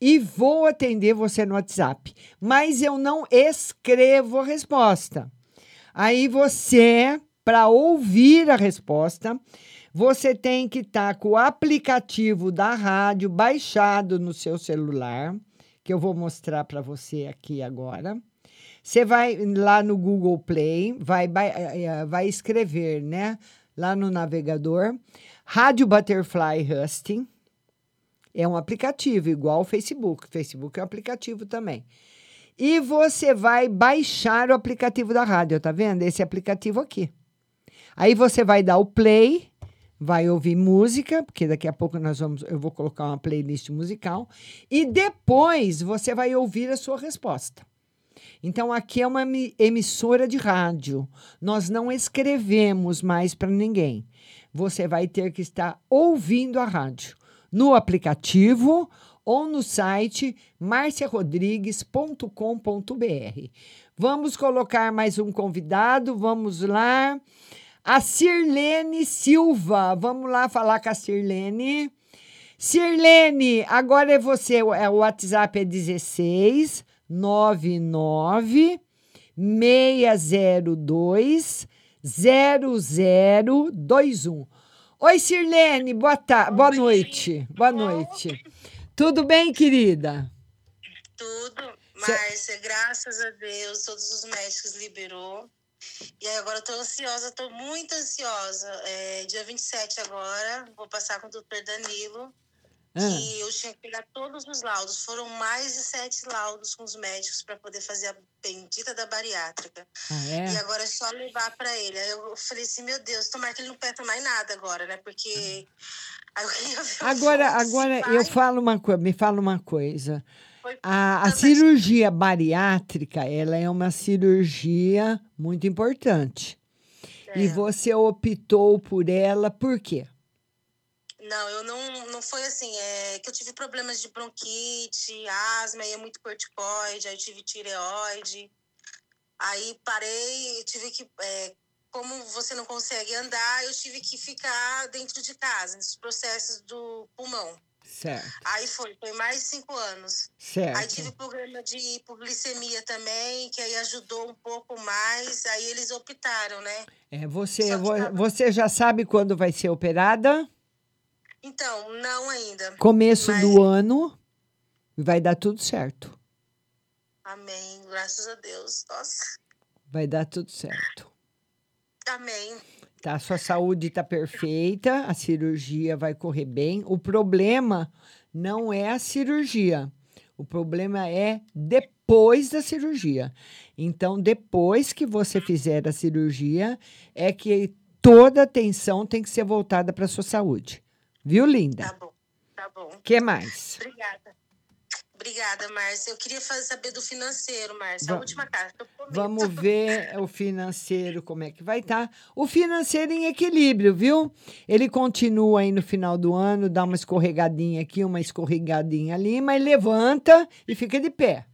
e vou atender você no WhatsApp. Mas eu não escrevo a resposta. Aí você, para ouvir a resposta, você tem que estar com o aplicativo da rádio baixado no seu celular, que eu vou mostrar para você aqui agora. Você vai lá no Google Play, vai, vai, eh, vai escrever, né? Lá no navegador, Rádio Butterfly Husting. É um aplicativo, igual o Facebook. Facebook é um aplicativo também. E você vai baixar o aplicativo da rádio, tá vendo? Esse aplicativo aqui. Aí você vai dar o play, vai ouvir música, porque daqui a pouco nós vamos, eu vou colocar uma playlist musical, e depois você vai ouvir a sua resposta. Então aqui é uma emi- emissora de rádio. Nós não escrevemos mais para ninguém. Você vai ter que estar ouvindo a rádio no aplicativo ou no site marciarodrigues.com.br. Vamos colocar mais um convidado, vamos lá. A Sirlene Silva, vamos lá falar com a Sirlene. Sirlene, agora é você, o é, WhatsApp é 16 99 602 0021. Oi, Sirlene, boa, ta boa noite. Boa noite. Tudo bem, querida? Tudo, Márcia, graças a Deus, todos os médicos liberou. E agora eu tô ansiosa, tô muito ansiosa. É, dia 27 agora, vou passar com o doutor Danilo. Ah. E eu tinha que pegar todos os laudos. Foram mais de sete laudos com os médicos para poder fazer a bendita da bariátrica. Ah, é? E agora é só levar para ele. Aí eu falei assim, meu Deus, tomara que ele não peça mais nada agora, né? Porque. [laughs] O Agora, agora eu falo uma coisa, me fala uma coisa. A, a cirurgia bariátrica, ela é uma cirurgia muito importante. É. E você optou por ela por quê? Não, eu não, não foi assim. É que eu tive problemas de bronquite, asma, e é muito corticoide, aí eu tive tireoide. Aí parei, tive que. é, como você não consegue andar, eu tive que ficar dentro de casa, nesses processos do pulmão. Certo, Aí foi, foi mais de cinco anos. Certo. Aí tive problema de hipoglicemia também, que aí ajudou um pouco mais. Aí eles optaram, né? É, você, vo- você já sabe quando vai ser operada? Então, não ainda. Começo Mas- do ano, vai dar tudo certo. Amém, graças a Deus. Nossa, Vai dar tudo certo. amém. Tá, sua saúde está perfeita, a cirurgia vai correr bem. O problema não é a cirurgia. O problema é depois da cirurgia. Então, depois que você fizer a cirurgia, é que toda a atenção tem que ser voltada para sua saúde. Viu, linda? Tá bom, tá bom. O que mais? Obrigada. Obrigada, Márcia. Eu queria fazer, saber do financeiro, Márcia. A última carta. Vamos ver o financeiro, como é que vai estar. O financeiro em equilíbrio, viu? Ele continua aí no final do ano, dá uma escorregadinha aqui, uma escorregadinha ali, mas levanta e fica de pé.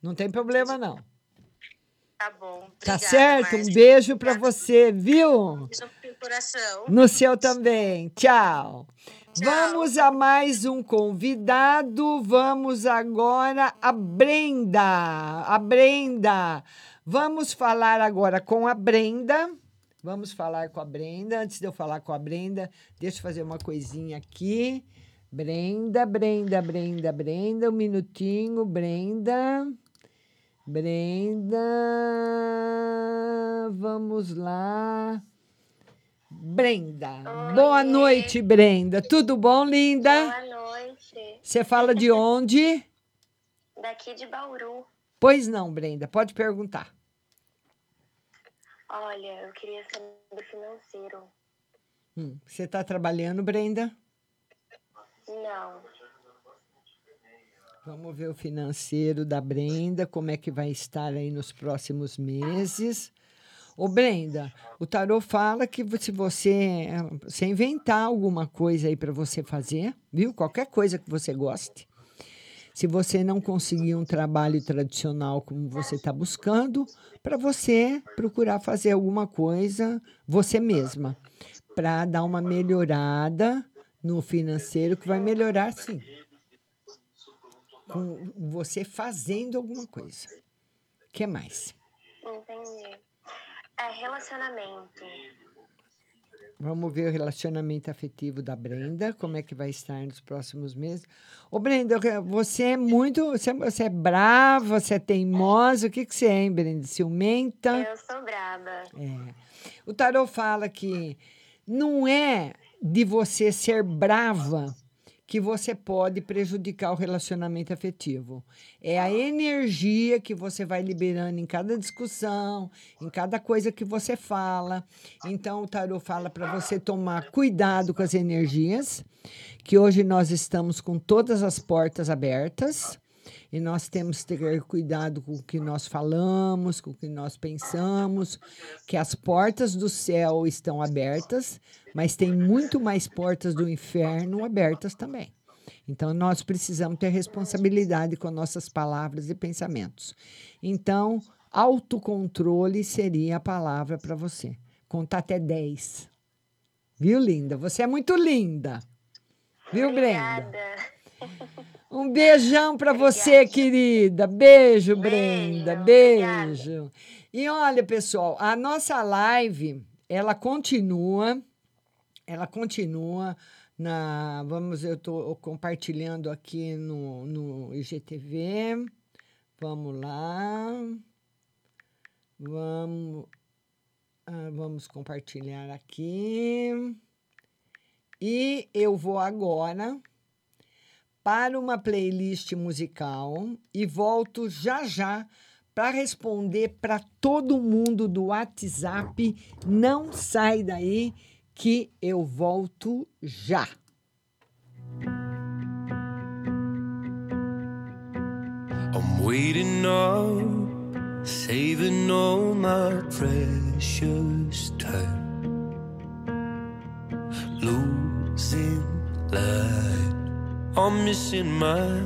Não tem problema, não. Tá bom. Tá Obrigada, certo? Um Márcia. beijo pra você, viu? Beijo no coração. No seu também. Tchau. Vamos a mais um convidado. Vamos agora a Brenda. A Brenda. Vamos falar agora com a Brenda. Vamos falar com a Brenda. Antes de eu falar com a Brenda, deixa eu fazer uma coisinha aqui. Brenda, Brenda, Brenda, Brenda. Um minutinho, Brenda. Brenda. Vamos lá. Brenda. Boa noite, Brenda. Tudo bom, linda? Boa noite. Você fala de onde? Daqui de Bauru. Pois não, Brenda, pode perguntar. Olha, eu queria saber do financeiro. Hum, Você está trabalhando, Brenda? Não. Vamos ver o financeiro da Brenda, como é que vai estar aí nos próximos meses. Ô, Brenda, o tarô fala que se você, você inventar alguma coisa aí para você fazer, viu? Qualquer coisa que você goste. Se você não conseguir um trabalho tradicional como você está buscando, para você procurar fazer alguma coisa você mesma, para dar uma melhorada no financeiro, que vai melhorar sim com você fazendo alguma coisa. O que mais? Entendi. É relacionamento. Vamos ver o relacionamento afetivo da Brenda, como é que vai estar nos próximos meses. Ô, Brenda, você é muito. Você, você é brava, você é teimosa. O que, que você é, hein, Brenda? Ciumenta? Eu sou braba. É. O tarô fala que não é de você ser brava que você pode prejudicar o relacionamento afetivo. É a energia que você vai liberando em cada discussão, em cada coisa que você fala. Então, o tarot fala para você tomar cuidado com as energias, que hoje nós estamos com todas as portas abertas. E nós temos que ter cuidado com o que nós falamos, com o que nós pensamos, que as portas do céu estão abertas, mas tem muito mais portas do inferno abertas também. Então, nós precisamos ter responsabilidade com nossas palavras e pensamentos. Então, autocontrole seria a palavra para você. Contar até 10. Viu, linda? Você é muito linda. Viu, Brenda? [laughs] Um beijão para você, querida. Beijo, Brenda. Beijo. E olha, pessoal, a nossa live, ela continua, ela continua na, vamos, eu estou compartilhando aqui no, no IGTV. Vamos lá. Vamos, ah, vamos compartilhar aqui. E eu vou agora para uma playlist musical e volto já já para responder para todo mundo do WhatsApp. Não sai daí que eu volto já. I'm waiting up, saving all my precious time. Losing light, I'm missing my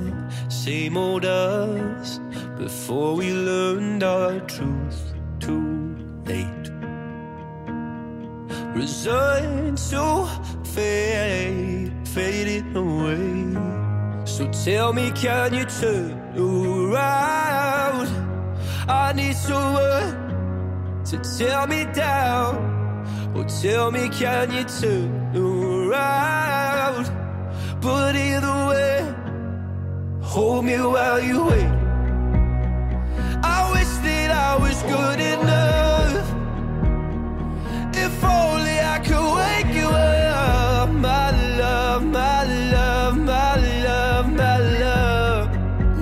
same old us before we learned our truth too late. Resigned to fade, fading away. So tell me, can you turn around? I need someone to tear me down. Oh, tell me, can you turn around? But either way, hold me while you wait. I wish that I was good enough. If only I could wake you up, my love, my love, my love, my love.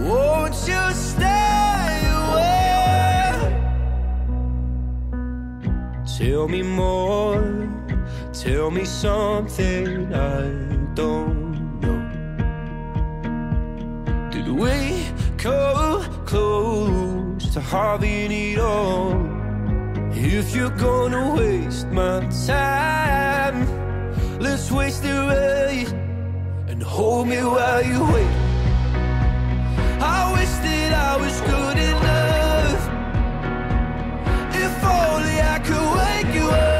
Won't you stay away? Tell me more, tell me something I don't come close to having it all? If you're gonna waste my time, let's waste it right and hold me while you wait. I wish that I was good enough. If only I could wake you up,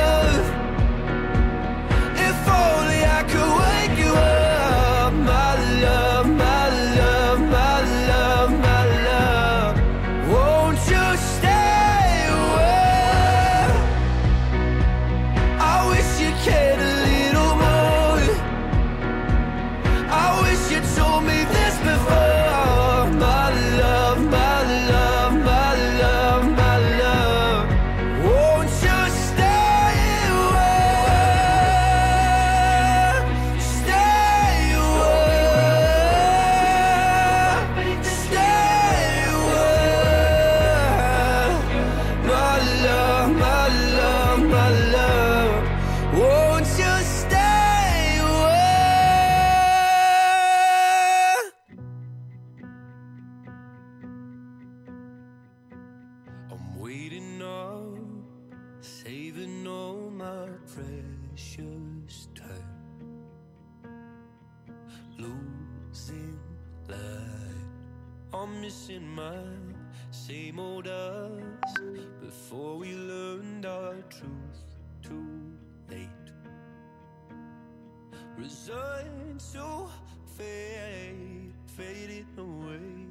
I'm missing my same old us before we learned our truth too late. Resigned to fade, fading away.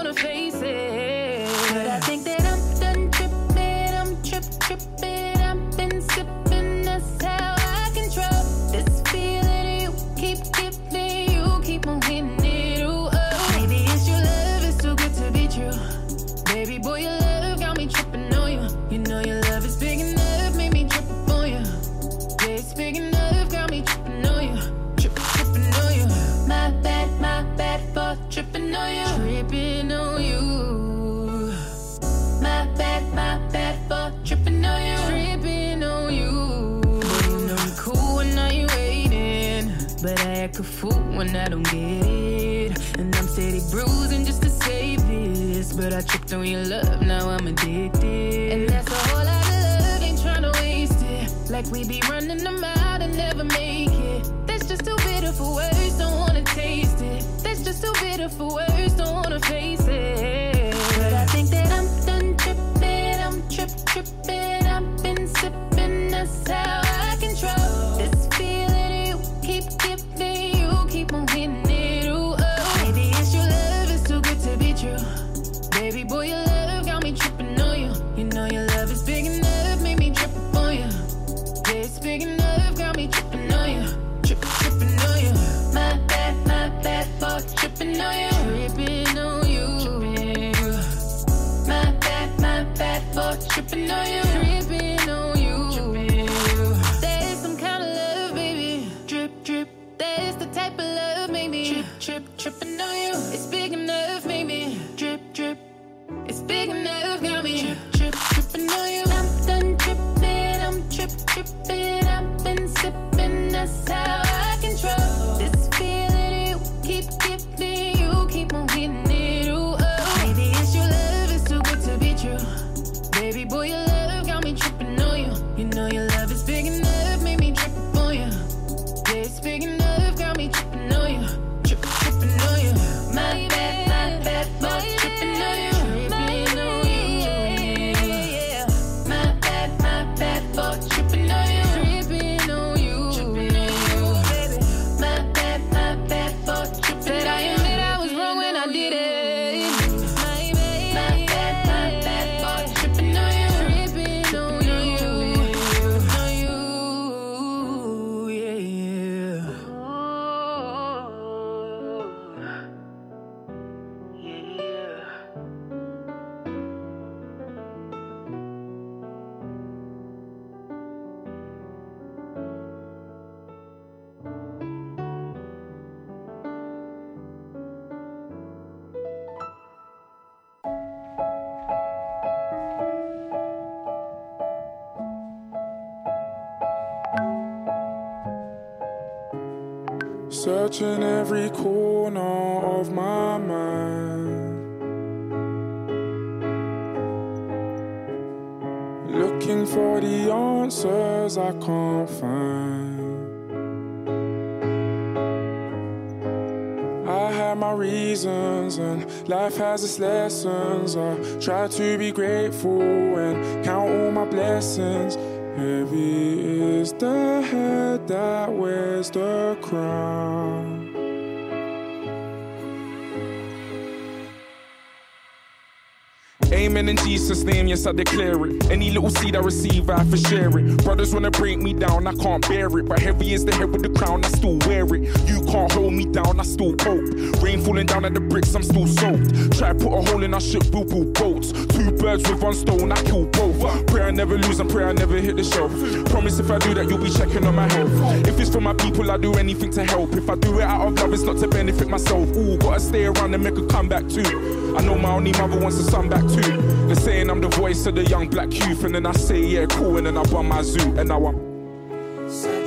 when I don't get it. And I'm steady bruising just to save this. But I tripped on your love, now I'm addicted. And that's a whole lot of love, ain't tryna waste it. Like we be running them out and never make it. That's just too bitter for words, don't wanna taste it. That's just too bitter for words, don't wanna face life has its lessons. I try to be grateful and count all my blessings. Heavy is the head that wears the crown. Amen in Jesus' name, yes, I declare it. Any little seed I receive, I for share it. Brothers wanna break me down, I can't bear it. But heavy is the head with the crown, I still wear it. You can't hold me down, I still cope. Rain falling down at the bricks, I'm still soaked. Try to put a hole in our ship, we'll build boats. Two birds with one stone, I kill both. Pray I never lose and pray I never hit the shelf. Promise if I do that, you'll be checking on my health. If it's for my people, I do anything to help. If I do it out of love, it's not to benefit myself. Ooh, gotta stay around and make a comeback too. I know my only mother wants a son back too. They're saying I'm the voice of the young black youth, and then I say, yeah, cool, and then I bum my zoo, and now I'm.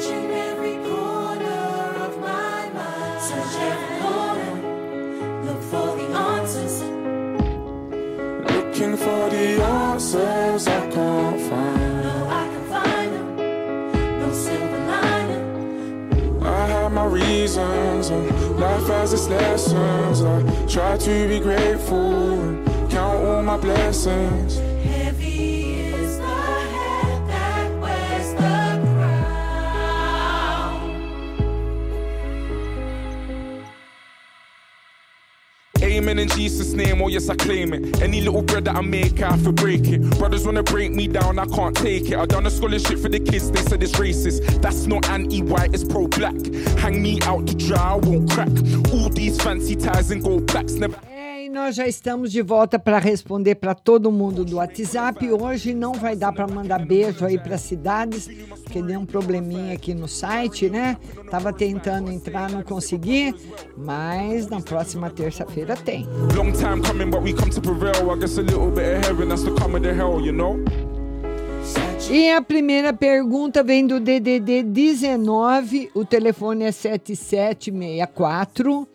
Its lessons. I try to be grateful and count all my blessings. Amen in Jesus' name, oh yes, I claim it. Any little bread that I make, I have to break it. Brothers wanna break me down, I can't take it. I done a scholarship for the kids, they said it's racist. That's not anti-white, it's pro-black. Hang me out to dry, I won't crack. All these fancy ties and gold plaques never. Nós já estamos de volta para responder para todo mundo do WhatsApp. Hoje não vai dar para mandar beijo aí para cidades, porque deu um probleminha aqui no site, né? Tava tentando entrar, não consegui, mas na próxima terça-feira tem. Long time coming, but we come to prevail. I guess a little bit of heaven, that's the come of the hell, you know? E a primeira pergunta vem do DDD 19, o telefone é 7764.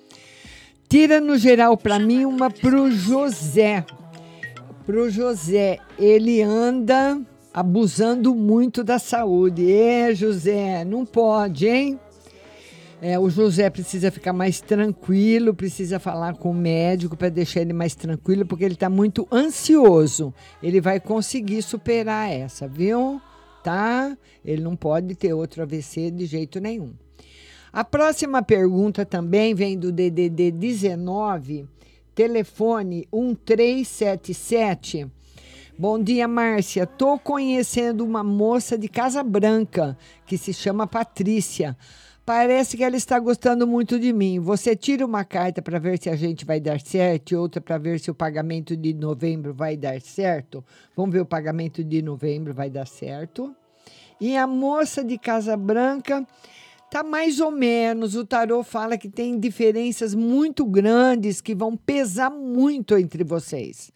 Tira no geral para mim uma pro José. Pro José, ele anda abusando muito da saúde. É, José, não pode, hein? É, o José precisa ficar mais tranquilo, precisa falar com o médico para deixar ele mais tranquilo, porque ele está muito ansioso. Ele vai conseguir superar essa, viu? Tá? Ele não pode ter outro AVC de jeito nenhum. A próxima pergunta também vem do DDD 19, telefone 1377. Bom dia, Márcia. Tô conhecendo uma moça de Casa Branca que se chama Patrícia. Parece que ela está gostando muito de mim. Você tira uma carta para ver se a gente vai dar certo outra para ver se o pagamento de novembro vai dar certo. Vamos ver o pagamento de novembro vai dar certo. E a moça de Casa Branca tá mais ou menos. O tarô fala que tem diferenças muito grandes que vão pesar muito entre vocês.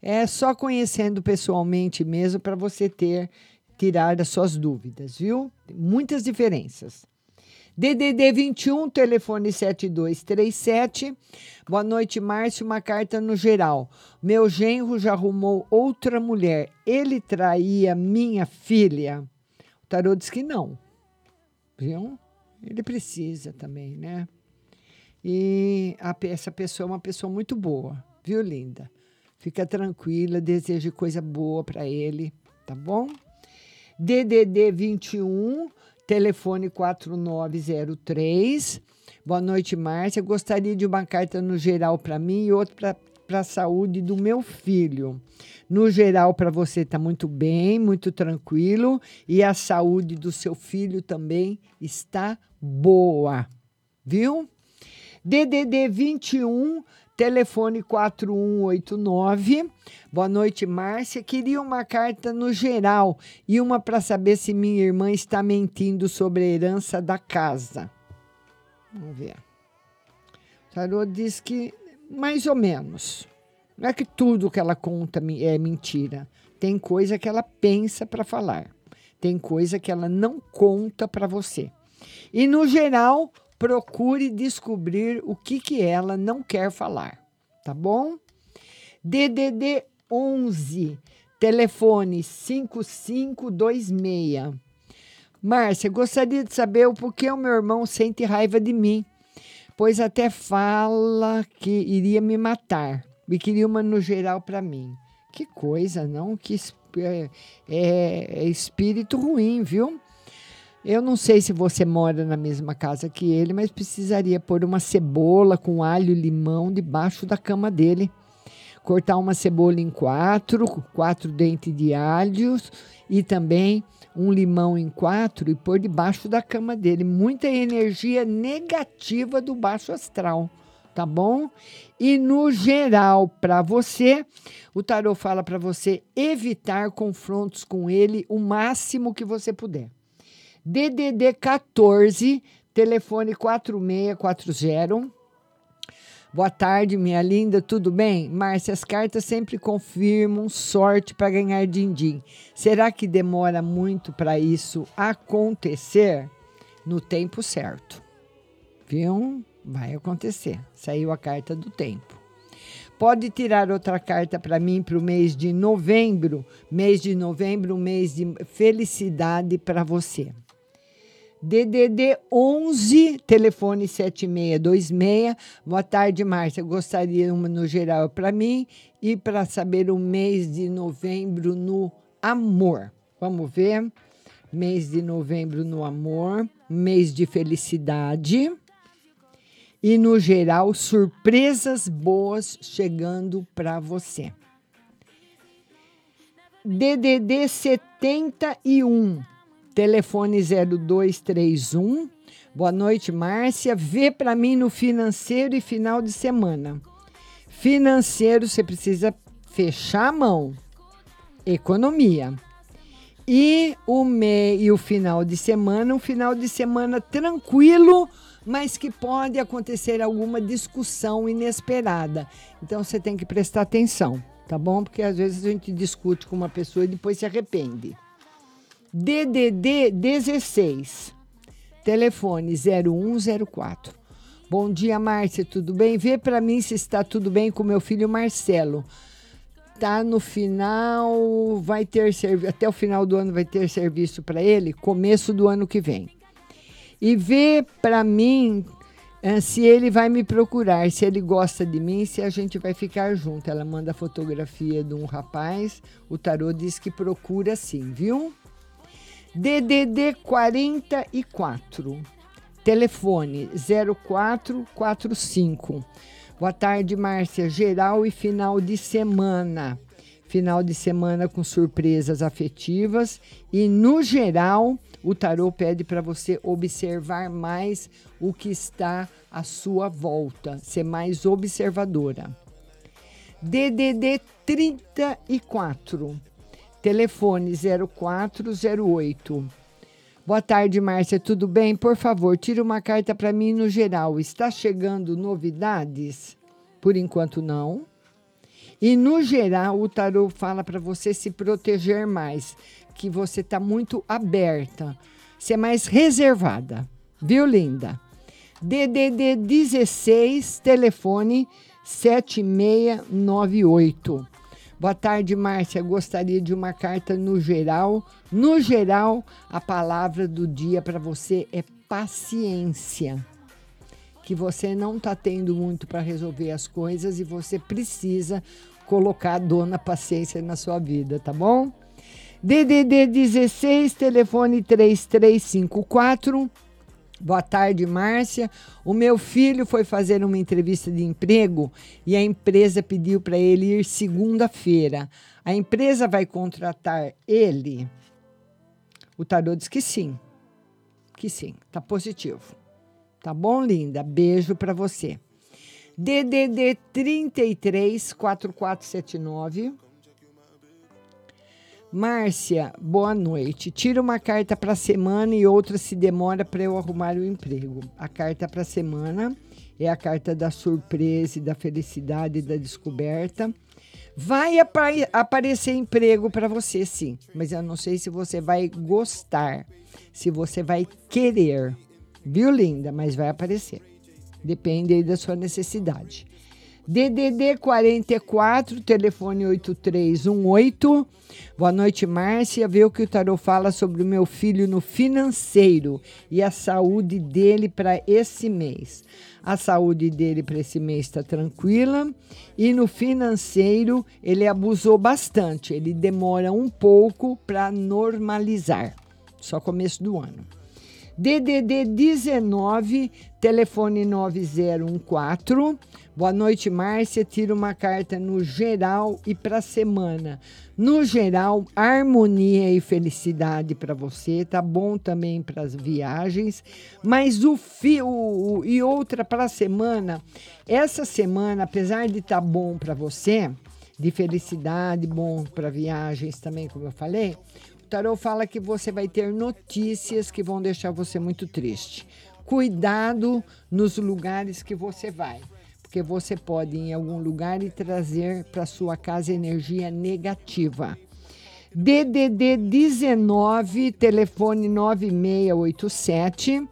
É só conhecendo pessoalmente mesmo para você ter tirar as suas dúvidas, viu? Tem muitas diferenças. DDD 21, telefone 7237. Boa noite, Márcio. Uma carta no geral. Meu genro já arrumou outra mulher. Ele traía minha filha. O tarô diz que não. Viu? Ele precisa também, né? E a, essa pessoa é uma pessoa muito boa, viu, linda? Fica tranquila, deseje coisa boa para ele, tá bom? DDD 21, telefone 4903. Boa noite, Márcia. Gostaria de uma carta no geral para mim e outra para a saúde do meu filho. No geral, para você está muito bem, muito tranquilo e a saúde do seu filho também está boa, viu? DDD 21, telefone 4189. Boa noite, Márcia. Queria uma carta no geral e uma para saber se minha irmã está mentindo sobre a herança da casa. Vamos ver. O tarô diz que mais ou menos. Não é que tudo que ela conta é mentira. Tem coisa que ela pensa para falar. Tem coisa que ela não conta para você. E no geral, procure descobrir o que que ela não quer falar, tá bom? DDD 11, telefone 5526. Márcia, gostaria de saber o porquê o meu irmão sente raiva de mim, pois até fala que iria me matar e queria uma no geral para mim. Que coisa, não? Que é, é- é espírito ruim, viu? Eu não sei se você mora na mesma casa que ele, mas precisaria pôr uma cebola com alho e limão debaixo da cama dele. Cortar uma cebola em quatro, quatro dentes de alhos e também um limão em quatro e pôr debaixo da cama dele. Muita energia negativa do baixo astral, tá bom? E no geral, para você, o tarô fala para você evitar confrontos com ele o máximo que você puder. DDD 14, telefone 4640. Boa tarde, minha linda, tudo bem? Márcia, as cartas sempre confirmam sorte para ganhar din-din. Será que demora muito para isso acontecer? No tempo certo. Viu? Vai acontecer. Saiu a carta do tempo. Pode tirar outra carta para mim para o mês de novembro. Mês de novembro, mês de felicidade para você. DDD 11, telefone 7626. Boa tarde, Márcia. Gostaria uma no geral para mim e para saber o mês de novembro no amor. Vamos ver. Mês de novembro no amor, mês de felicidade. E no geral, surpresas boas chegando para você. DDD 71 telefone 0231. Boa noite, Márcia. Vê para mim no financeiro e final de semana. Financeiro, você precisa fechar a mão. Economia. E o meio e o final de semana, um final de semana tranquilo, mas que pode acontecer alguma discussão inesperada. Então você tem que prestar atenção, tá bom? Porque às vezes a gente discute com uma pessoa e depois se arrepende. DDD 16, telefone 0104. Bom dia, Márcia, tudo bem? Vê para mim se está tudo bem com meu filho Marcelo. Tá no final, vai ter serviço, até o final do ano vai ter serviço para ele, começo do ano que vem. E vê para mim eh, se ele vai me procurar, se ele gosta de mim, se a gente vai ficar junto. Ela manda fotografia de um rapaz, o tarô diz que procura sim, viu? DDD 44, telefone 0445. Boa tarde, Márcia. Geral e final de semana. Final de semana com surpresas afetivas e, no geral, o tarô pede para você observar mais o que está à sua volta, ser mais observadora. DDD 34 telefone 0408. Boa tarde, Márcia, tudo bem? Por favor, tira uma carta para mim no geral. Está chegando novidades? Por enquanto, não. E no geral, o tarô fala para você se proteger mais, que você está muito aberta, ser mais reservada. Viu, linda? DDD 16, telefone 7698. Boa tarde, Márcia. Gostaria de uma carta no geral. No geral, a palavra do dia para você é paciência. Que você não está tendo muito para resolver as coisas e você precisa colocar a dona paciência na sua vida, tá bom? DDD 16, telefone 3354. Boa tarde, Márcia. O meu filho foi fazer uma entrevista de emprego e a empresa pediu para ele ir segunda-feira. A empresa vai contratar ele? O tarô diz que sim. Que sim, tá positivo. Tá bom, linda? Beijo para você. DDD 33 4479. Márcia, boa noite. Tira uma carta para a semana e outra se demora para eu arrumar o emprego. A carta para a semana é a carta da surpresa, da felicidade, da descoberta. Vai apa aparecer emprego para você, sim, mas eu não sei se você vai gostar, se você vai querer. Viu, linda? Mas vai aparecer. Depende aí da sua necessidade. DDD 44, telefone 8318. Boa noite, Márcia. Vê o que o Tarô fala sobre o meu filho no financeiro e a saúde dele para esse mês. A saúde dele para esse mês está tranquila e no financeiro ele abusou bastante. Ele demora um pouco para normalizar. Só começo do ano. DDD 19, telefone 9014. Boa noite, Márcia. Tira uma carta no geral e para semana. No geral, harmonia e felicidade para você, tá bom também para as viagens, mas o fio e outra para semana. Essa semana, apesar de estar tá bom para você, de felicidade, bom para viagens também, como eu falei, o tarô fala que você vai ter notícias que vão deixar você muito triste. Cuidado nos lugares que você vai, porque você pode ir em algum lugar e trazer para sua casa energia negativa. DDD 19, telefone 9687.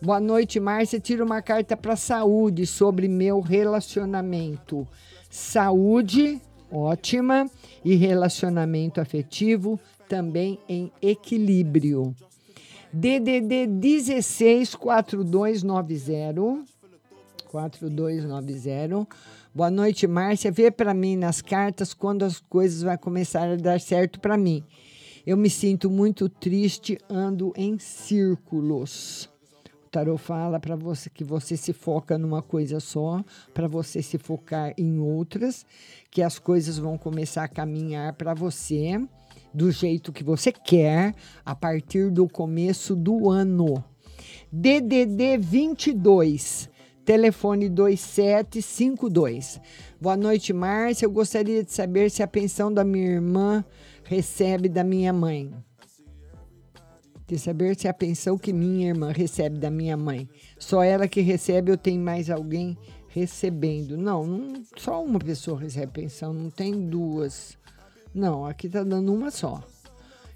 Boa noite, Márcia. Tira uma carta para saúde sobre meu relacionamento. Saúde, ótima, e relacionamento afetivo também em equilíbrio. DDD 16 4290 4290. Boa noite, Márcia. Vê para mim nas cartas quando as coisas vão começar a dar certo para mim. Eu me sinto muito triste, ando em círculos. O tarot fala para você que você se foca numa coisa só, para você se focar em outras, que as coisas vão começar a caminhar para você do jeito que você quer a partir do começo do ano. DDD 22, telefone 2752. Boa noite, Márcia. Eu gostaria de saber se a pensão da minha irmã recebe da minha mãe. De saber se a pensão que minha irmã recebe da minha mãe, só ela que recebe ou tem mais alguém recebendo? Não, não só uma pessoa recebe pensão, não tem duas. Não, aqui está dando uma só.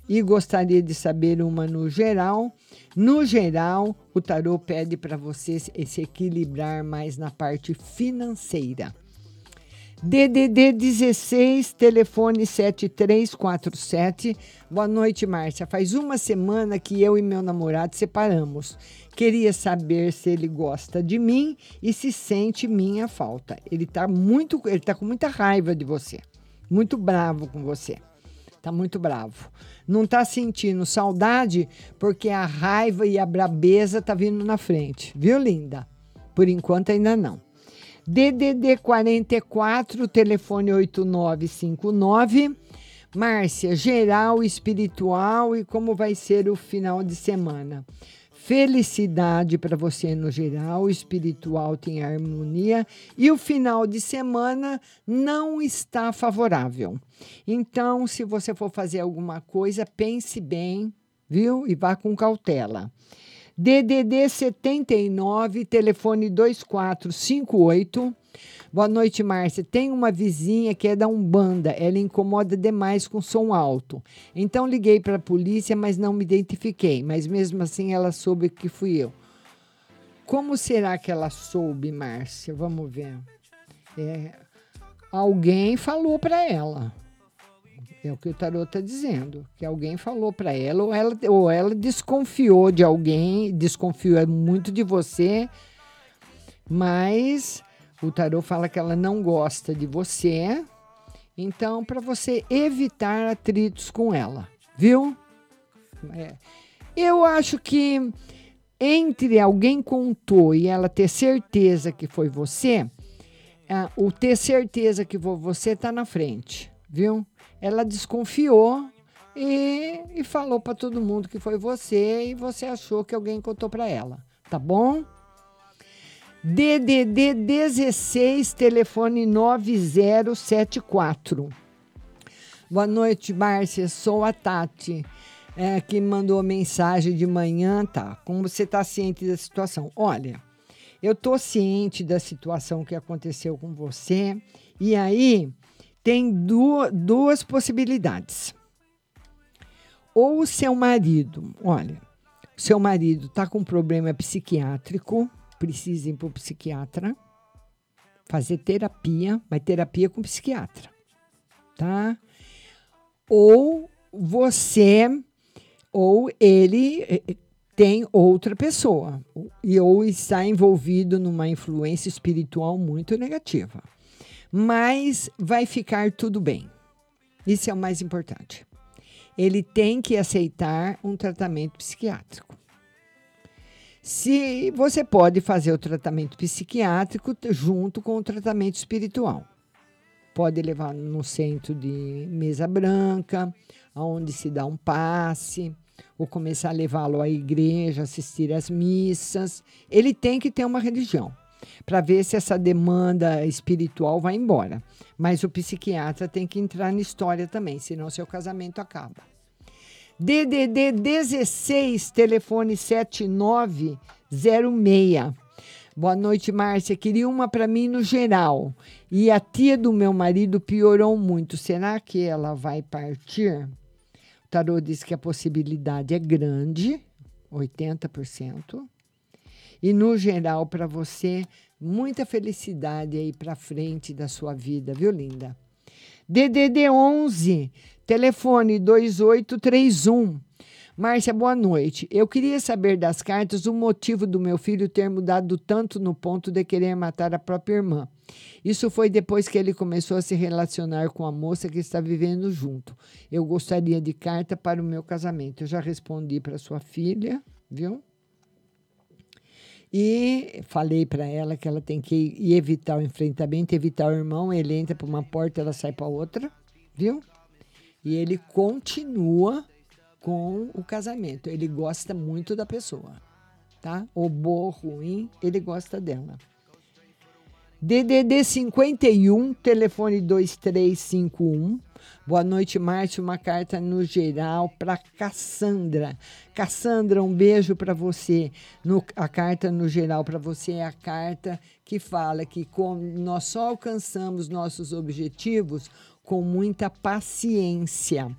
E gostaria de saber uma no geral. No geral, o tarô pede para você se equilibrar mais na parte financeira. DDD 16, telefone 7347. Boa noite, Márcia. Faz uma semana que eu e meu namorado separamos. Queria saber se ele gosta de mim e se sente minha falta. Ele tá muito, ele tá com muita raiva de você muito bravo com você. Tá muito bravo. Não tá sentindo saudade porque a raiva e a brabeza tá vindo na frente. Viu, linda? Por enquanto ainda não. DDD 44, telefone 8959. Márcia, geral, espiritual e como vai ser o final de semana. Felicidade para você no geral, espiritual tem harmonia e o final de semana não está favorável. Então, se você for fazer alguma coisa, pense bem, viu? E vá com cautela. DDD 79, telefone 2458. Boa noite, Márcia. Tem uma vizinha que é da Umbanda. Ela incomoda demais com som alto. Então liguei para a polícia, mas não me identifiquei. Mas mesmo assim ela soube que fui eu. Como será que ela soube, Márcia? Vamos ver. É, alguém falou para ela. É o que o tarot está dizendo, que alguém falou para ela ou, ela, ou ela desconfiou de alguém, desconfiou muito de você, mas o tarô fala que ela não gosta de você. Então, para você evitar atritos com ela, viu? É. Eu acho que entre alguém contou e ela ter certeza que foi você, é, o ter certeza que foi você está na frente, viu? Ela desconfiou e, e falou para todo mundo que foi você e você achou que alguém contou para ela, tá bom? DDD 16, telefone 9074. Boa noite, Márcia. Sou a Tati, é, que mandou mensagem de manhã. Tá, como você está ciente da situação? Olha, eu tô ciente da situação que aconteceu com você. E aí tem duas, duas possibilidades. Ou o seu marido, olha, seu marido está com problema psiquiátrico precisa ir para o psiquiatra, fazer terapia, mas terapia com psiquiatra, tá? Ou você, ou ele eh, eh, tem outra pessoa, e ou está envolvido numa influência espiritual muito negativa. Mas vai ficar tudo bem. Isso é o mais importante. Ele tem que aceitar um tratamento psiquiátrico. Se você pode fazer o tratamento psiquiátrico junto com o tratamento espiritual. Pode levar no centro de mesa branca, onde se dá um passe, ou começar a levá-lo à igreja, assistir às missas. Ele tem que ter uma religião para ver se essa demanda espiritual vai embora. Mas o psiquiatra tem que entrar na história também, senão seu casamento acaba. DDD 16, telefone 7906. Boa noite, Márcia. Queria uma para mim no geral. E a tia do meu marido piorou muito. Será que ela vai partir? O tarô diz que a possibilidade é grande, 80%. E no geral, para você, muita felicidade aí para frente da sua vida, viu, linda? DDD 11, telefone 2831. Márcia, boa noite. Eu queria saber das cartas o motivo do meu filho ter mudado tanto no ponto de querer matar a própria irmã. Isso foi depois que ele começou a se relacionar com a moça que está vivendo junto. Eu gostaria de carta para o meu casamento. Eu já respondi para sua filha, viu? E falei para ela que ela tem que evitar o enfrentamento, evitar o irmão. Ele entra por uma porta, ela sai para outra, viu? E ele continua com o casamento. Ele gosta muito da pessoa, tá? O bom ruim, ele gosta dela. DDD 51, telefone 2351. Boa noite, Márcio. Uma carta no geral para Cassandra. Cassandra, um beijo para você. No- a carta no geral para você é a carta que fala que com- nós só alcançamos nossos objetivos com muita paciência.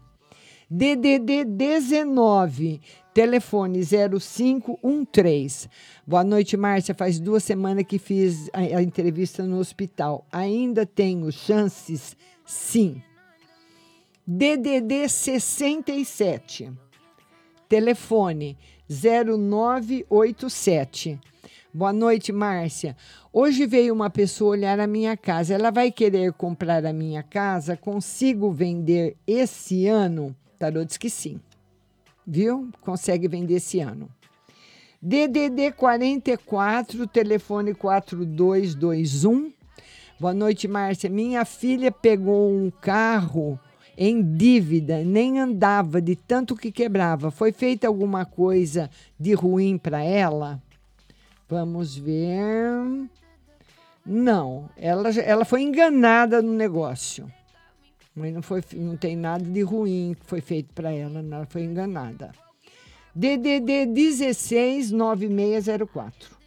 DDD 19, telefone 0513. Boa noite, Márcia. Faz duas semanas que fiz a, a entrevista no hospital. Ainda tenho chances? Sim. DDD 67, telefone 0987. Boa noite, Márcia. Hoje veio uma pessoa olhar a minha casa. Ela vai querer comprar a minha casa? Consigo vender esse ano? Tarô diz que sim. Viu? Consegue vender esse ano. DDD 44, telefone 4221. Boa noite, Márcia. Minha filha pegou um carro em dívida, nem andava de tanto que quebrava. Foi feita alguma coisa de ruim para ela? Vamos ver. Não, ela, ela foi enganada no negócio. Mas não, foi, não tem nada de ruim que foi feito para ela, não, ela foi enganada. DDD 169604.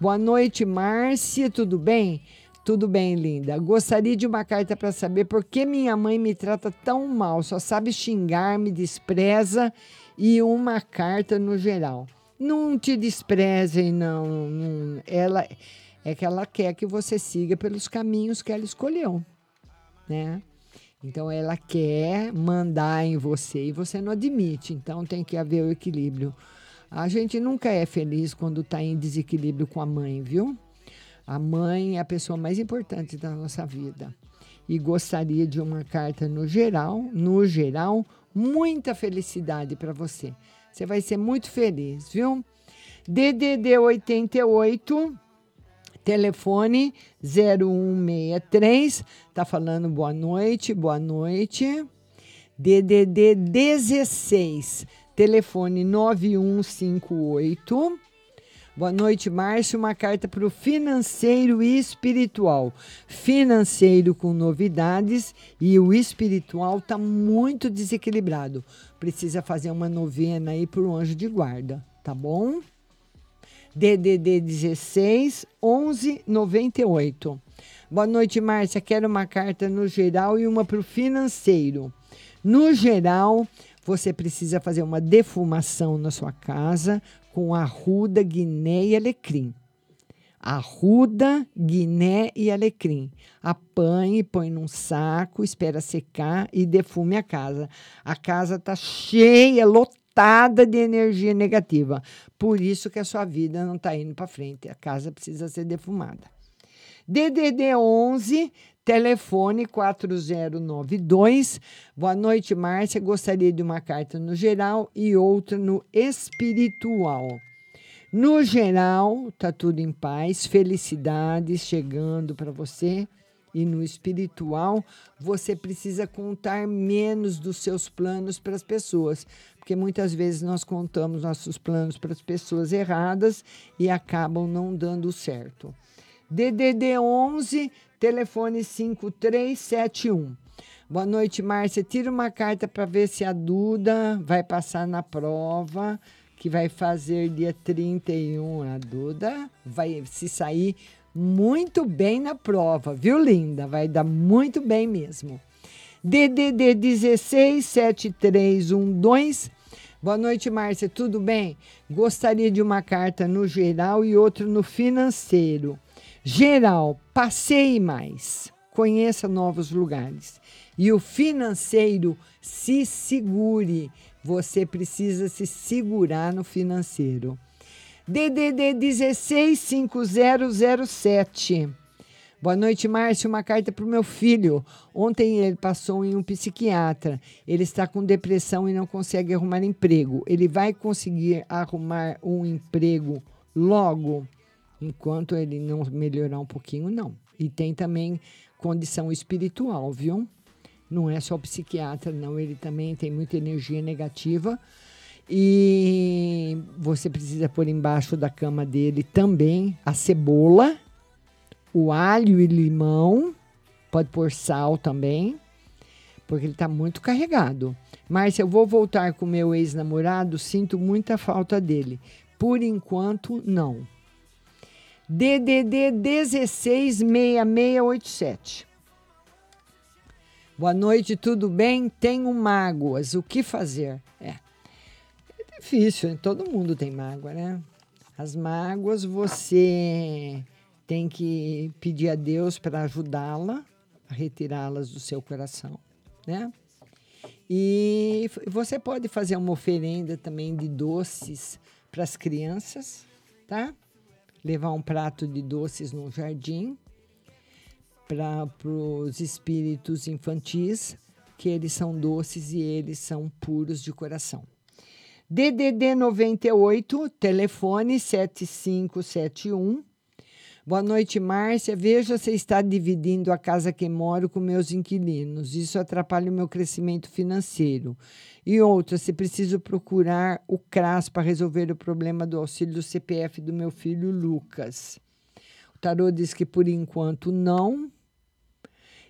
Boa noite, Márcia, tudo bem? Tudo bem, linda. Gostaria de uma carta para saber por que minha mãe me trata tão mal, só sabe xingar, me despreza e uma carta no geral. Não te desprezem, não, não. Ela é que ela quer que você siga pelos caminhos que ela escolheu, né? Então ela quer mandar em você e você não admite. Então tem que haver o equilíbrio. A gente nunca é feliz quando está em desequilíbrio com a mãe, viu? A mãe é a pessoa mais importante da nossa vida. E gostaria de uma carta no geral, no geral, muita felicidade para você. Você vai ser muito feliz, viu? DDD 88 Telefone 0163, tá falando boa noite, boa noite. DDD 16, telefone 9158. Boa noite, Márcio. Uma carta para o financeiro e espiritual. Financeiro com novidades e o espiritual tá muito desequilibrado. Precisa fazer uma novena aí para o anjo de guarda, tá bom? DDD 16 11 98. Boa noite, Márcia. Quero uma carta no geral e uma para o financeiro. No geral, você precisa fazer uma defumação na sua casa com arruda, guiné e alecrim. Arruda, guiné e alecrim. Apanhe, põe num saco, espera secar e defume a casa. A casa está cheia, lotada de energia negativa. Por isso que a sua vida não está indo para frente. A casa precisa ser defumada. DDD 11, telefone 4092. Boa noite, Márcia. Gostaria de uma carta no geral e outra no espiritual. No geral, tá tudo em paz, felicidades chegando para você. E no espiritual, você precisa contar menos dos seus planos para as pessoas, porque muitas vezes nós contamos nossos planos para as pessoas erradas e acabam não dando certo. DDD 11, telefone 5371. Boa noite, Márcia. Tira uma carta para ver se a Duda vai passar na prova que vai fazer dia 31. A Duda vai se sair muito bem na prova, viu, linda? Vai dar muito bem mesmo. DDD 167312. Boa noite, Márcia. Tudo bem? Gostaria de uma carta no geral e outra no financeiro. Geral, passeie mais, conheça novos lugares. E o financeiro, se segure. Você precisa se segurar no financeiro. DDD 165007. Boa noite, Márcio. Uma carta para o meu filho. Ontem ele passou em um psiquiatra. Ele está com depressão e não consegue arrumar emprego. Ele vai conseguir arrumar um emprego logo, enquanto ele não melhorar um pouquinho, não. E tem também condição espiritual, viu? Não é só psiquiatra, não. Ele também tem muita energia negativa. E você precisa pôr embaixo da cama dele também a cebola, o alho e limão. Pode pôr sal também, porque ele está muito carregado. Márcia, eu vou voltar com meu ex-namorado, sinto muita falta dele. Por enquanto, não. DDD 166687. Boa noite, tudo bem? Tenho mágoas, o que fazer? É, é difícil, todo mundo tem mágoa, né? As mágoas você tem que pedir a Deus para ajudá-la a retirá-las do seu coração, né? E você pode fazer uma oferenda também de doces para as crianças, tá? Levar um prato de doces no jardim para os espíritos infantis, que eles são doces e eles são puros de coração. DDD 98, telefone 7571. Boa noite, Márcia. Veja se está dividindo a casa que moro com meus inquilinos. Isso atrapalha o meu crescimento financeiro. E outra, se preciso procurar o CRAS para resolver o problema do auxílio do CPF do meu filho Lucas. O tarô diz que por enquanto não.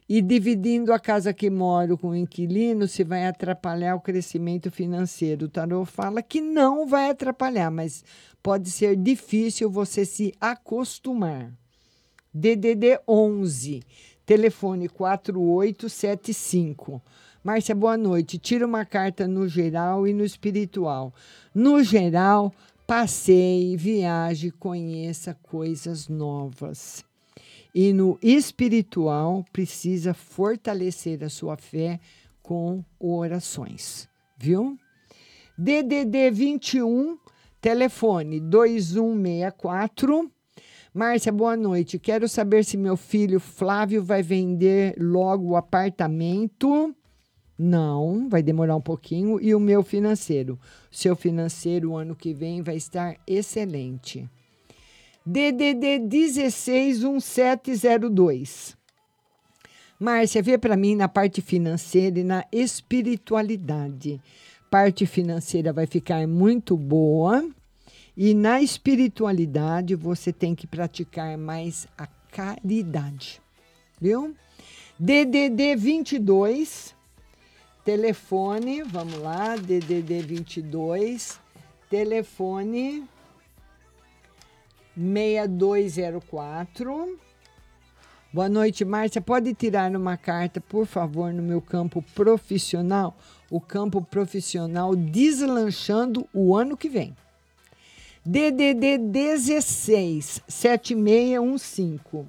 E dividindo a casa que moro com o inquilino, se vai atrapalhar o crescimento financeiro. O tarô fala que não vai atrapalhar, mas pode ser difícil você se acostumar. DDD 11, telefone 4875. Márcia, boa noite. Tira uma carta no geral e no espiritual. No geral, passeie, viaje, conheça coisas novas. E no espiritual, precisa fortalecer a sua fé com orações, viu? DDD 21, telefone 2164. Márcia, boa noite. Quero saber se meu filho Flávio vai vender logo o apartamento. Não, vai demorar um pouquinho. E o meu financeiro? Seu financeiro, ano que vem, vai estar excelente. DDD 161702. Márcia, vê para mim na parte financeira e na espiritualidade. Parte financeira vai ficar muito boa e na espiritualidade você tem que praticar mais a caridade. Viu? DDD 22 telefone, vamos lá, DDD 22 telefone 6204. Boa noite, Márcia. Pode tirar uma carta, por favor, no meu campo profissional? O campo profissional deslanchando o ano que vem. DDD 16 7615.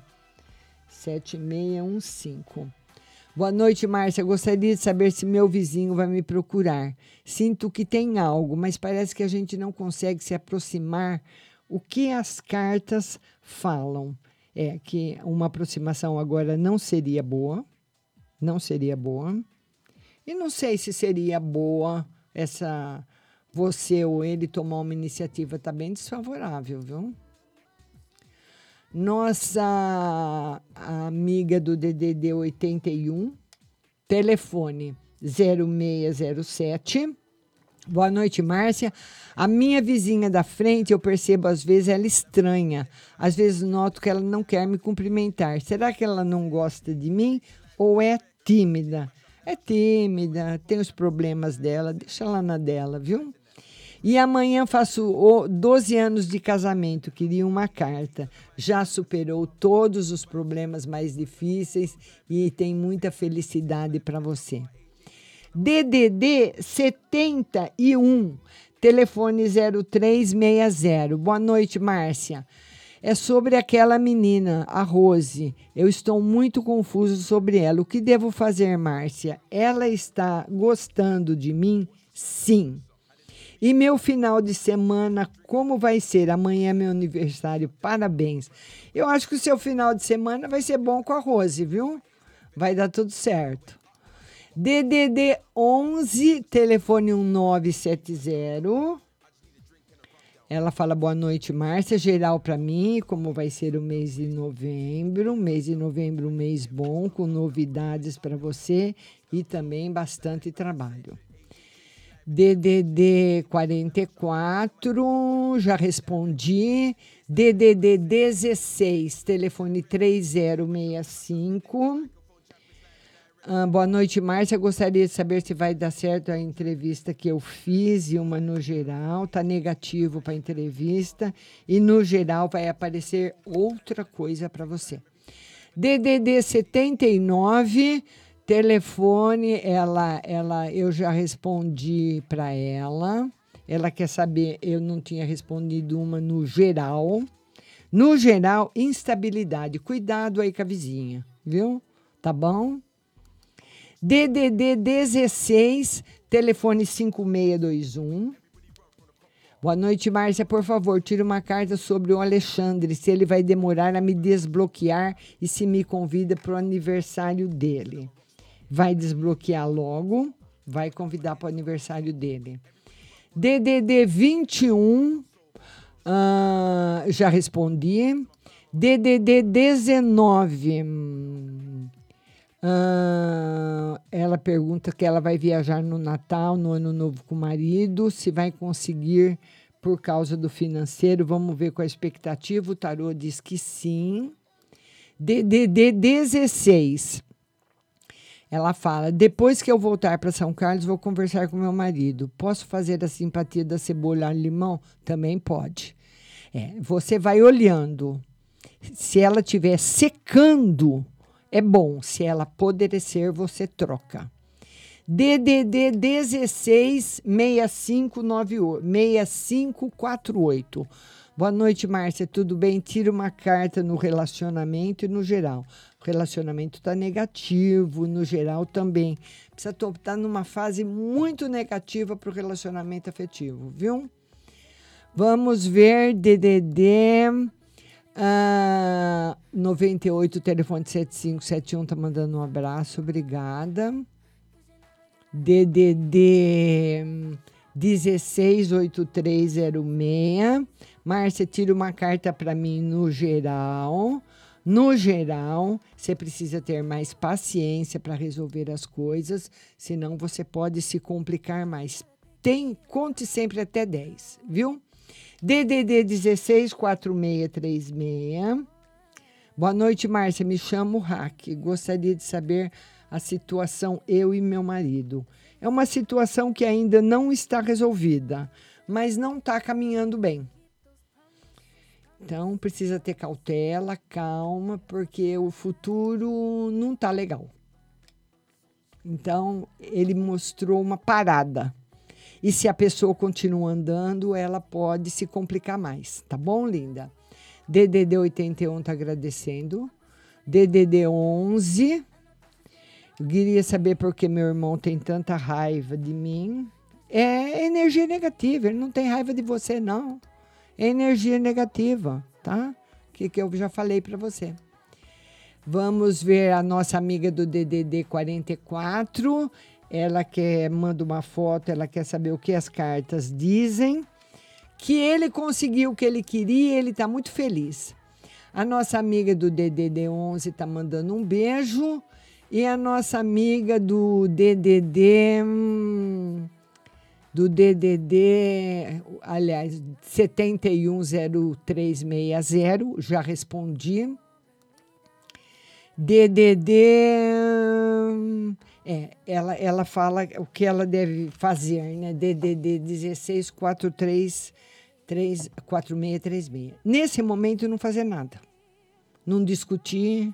7615. Boa noite, Márcia. Gostaria de saber se meu vizinho vai me procurar. Sinto que tem algo, mas parece que a gente não consegue se aproximar. O que as cartas falam? É que uma aproximação agora não seria boa. Não seria boa. E não sei se seria boa essa você ou ele tomar uma iniciativa está bem desfavorável, viu? Nossa amiga do DDD 81, telefone 0607. Boa noite, Márcia. A minha vizinha da frente, eu percebo às vezes ela estranha. Às vezes noto que ela não quer me cumprimentar. Será que ela não gosta de mim ou é tímida? É tímida, tem os problemas dela, deixa ela na dela, viu? E amanhã faço o- 12 anos de casamento, queria uma carta. Já superou todos os problemas mais difíceis e tem muita felicidade para você. DDD 71, telefone 0360. Boa noite, Márcia. É sobre aquela menina, a Rose. Eu estou muito confuso sobre ela. O que devo fazer, Márcia? Ela está gostando de mim? Sim. E meu final de semana, como vai ser? Amanhã é meu aniversário, parabéns. Eu acho que o seu final de semana vai ser bom com a Rose, viu? Vai dar tudo certo. DDD 11, telefone 1970. Ela fala boa noite, Márcia. Geral para mim, como vai ser o mês de novembro. Mês de novembro, um mês bom, com novidades para você e também bastante trabalho. DDD 44, já respondi. DDD 16, telefone 3065. Ah, boa noite, Márcia. Gostaria de saber se vai dar certo a entrevista que eu fiz e uma no geral. Tá negativo para a entrevista e no geral vai aparecer outra coisa para você. DDD 79, telefone, ela, ela, eu já respondi para ela. Ela quer saber, eu não tinha respondido uma no geral. No geral, instabilidade. Cuidado aí com a vizinha, viu? Tá bom? DDD 16, telefone 5621. Boa noite, Márcia. Por favor, tire uma carta sobre o Alexandre, se ele vai demorar a me desbloquear e se me convida para o aniversário dele. Vai desbloquear logo, vai convidar para o aniversário dele. DDD 21, ah, já respondi. DDD 19. Ela pergunta que ela vai viajar no Natal, no Ano Novo com o marido, se vai conseguir por causa do financeiro. Vamos ver com a expectativa. O tarô diz que sim. DDD 16. Ela fala: depois que eu voltar para São Carlos, vou conversar com meu marido. Posso fazer a simpatia da cebola limão? Também pode. É, você vai olhando. Se ela estiver secando, é bom. Se ela apodrecer, você troca. DDD 16 6598 6548. Boa noite, Márcia. Tudo bem? Tira uma carta no relacionamento e no geral. O relacionamento está negativo, no geral também. Precisa estar numa fase muito negativa para o relacionamento afetivo, viu? Vamos ver DDD ah, 98, telefone 7571 tá mandando um abraço, obrigada. DDD 168306. Márcia, tira uma carta para mim no geral. No geral, você precisa ter mais paciência para resolver as coisas, senão você pode se complicar mais. Tem, conte sempre até 10, viu? DDD 16 4636. Boa noite, Márcia. Me chamo Hack. Gostaria de saber a situação eu e meu marido. É uma situação que ainda não está resolvida, mas não está caminhando bem. Então precisa ter cautela, calma, porque o futuro não está legal. Então ele mostrou uma parada. E se a pessoa continua andando, ela pode se complicar mais, tá bom, linda? DDD 81 tá agradecendo. DDD 11 eu queria saber por que meu irmão tem tanta raiva de mim. É energia negativa, ele não tem raiva de você, não. É energia negativa, tá? Que, que eu já falei para você. Vamos ver a nossa amiga do DDD 44. Ela quer manda uma foto, ela quer saber o que as cartas dizem, que ele conseguiu o que ele queria, ele está muito feliz. A nossa amiga do DDD 11 está mandando um beijo e a nossa amiga do DDD hum, do DDD, aliás, 710360, já respondi. DDD é, ela, ela fala o que ela deve fazer, né? DDD 1643 4636. Nesse momento, não fazer nada. Não discutir,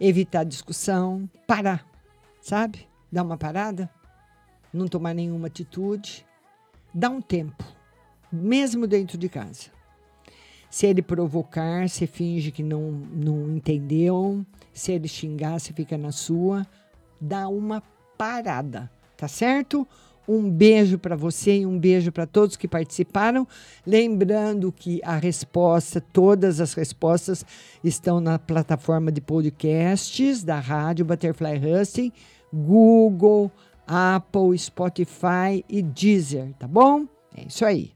evitar discussão, parar, sabe? Dar uma parada, não tomar nenhuma atitude, dá um tempo, mesmo dentro de casa. Se ele provocar, você finge que não, não entendeu. Se ele xingar, você fica na sua. Dá uma parada, tá certo? Um beijo para você e um beijo para todos que participaram. Lembrando que a resposta, todas as respostas estão na plataforma de podcasts da Rádio Butterfly Husting, Google, Apple, Spotify e Deezer, tá bom? É isso aí.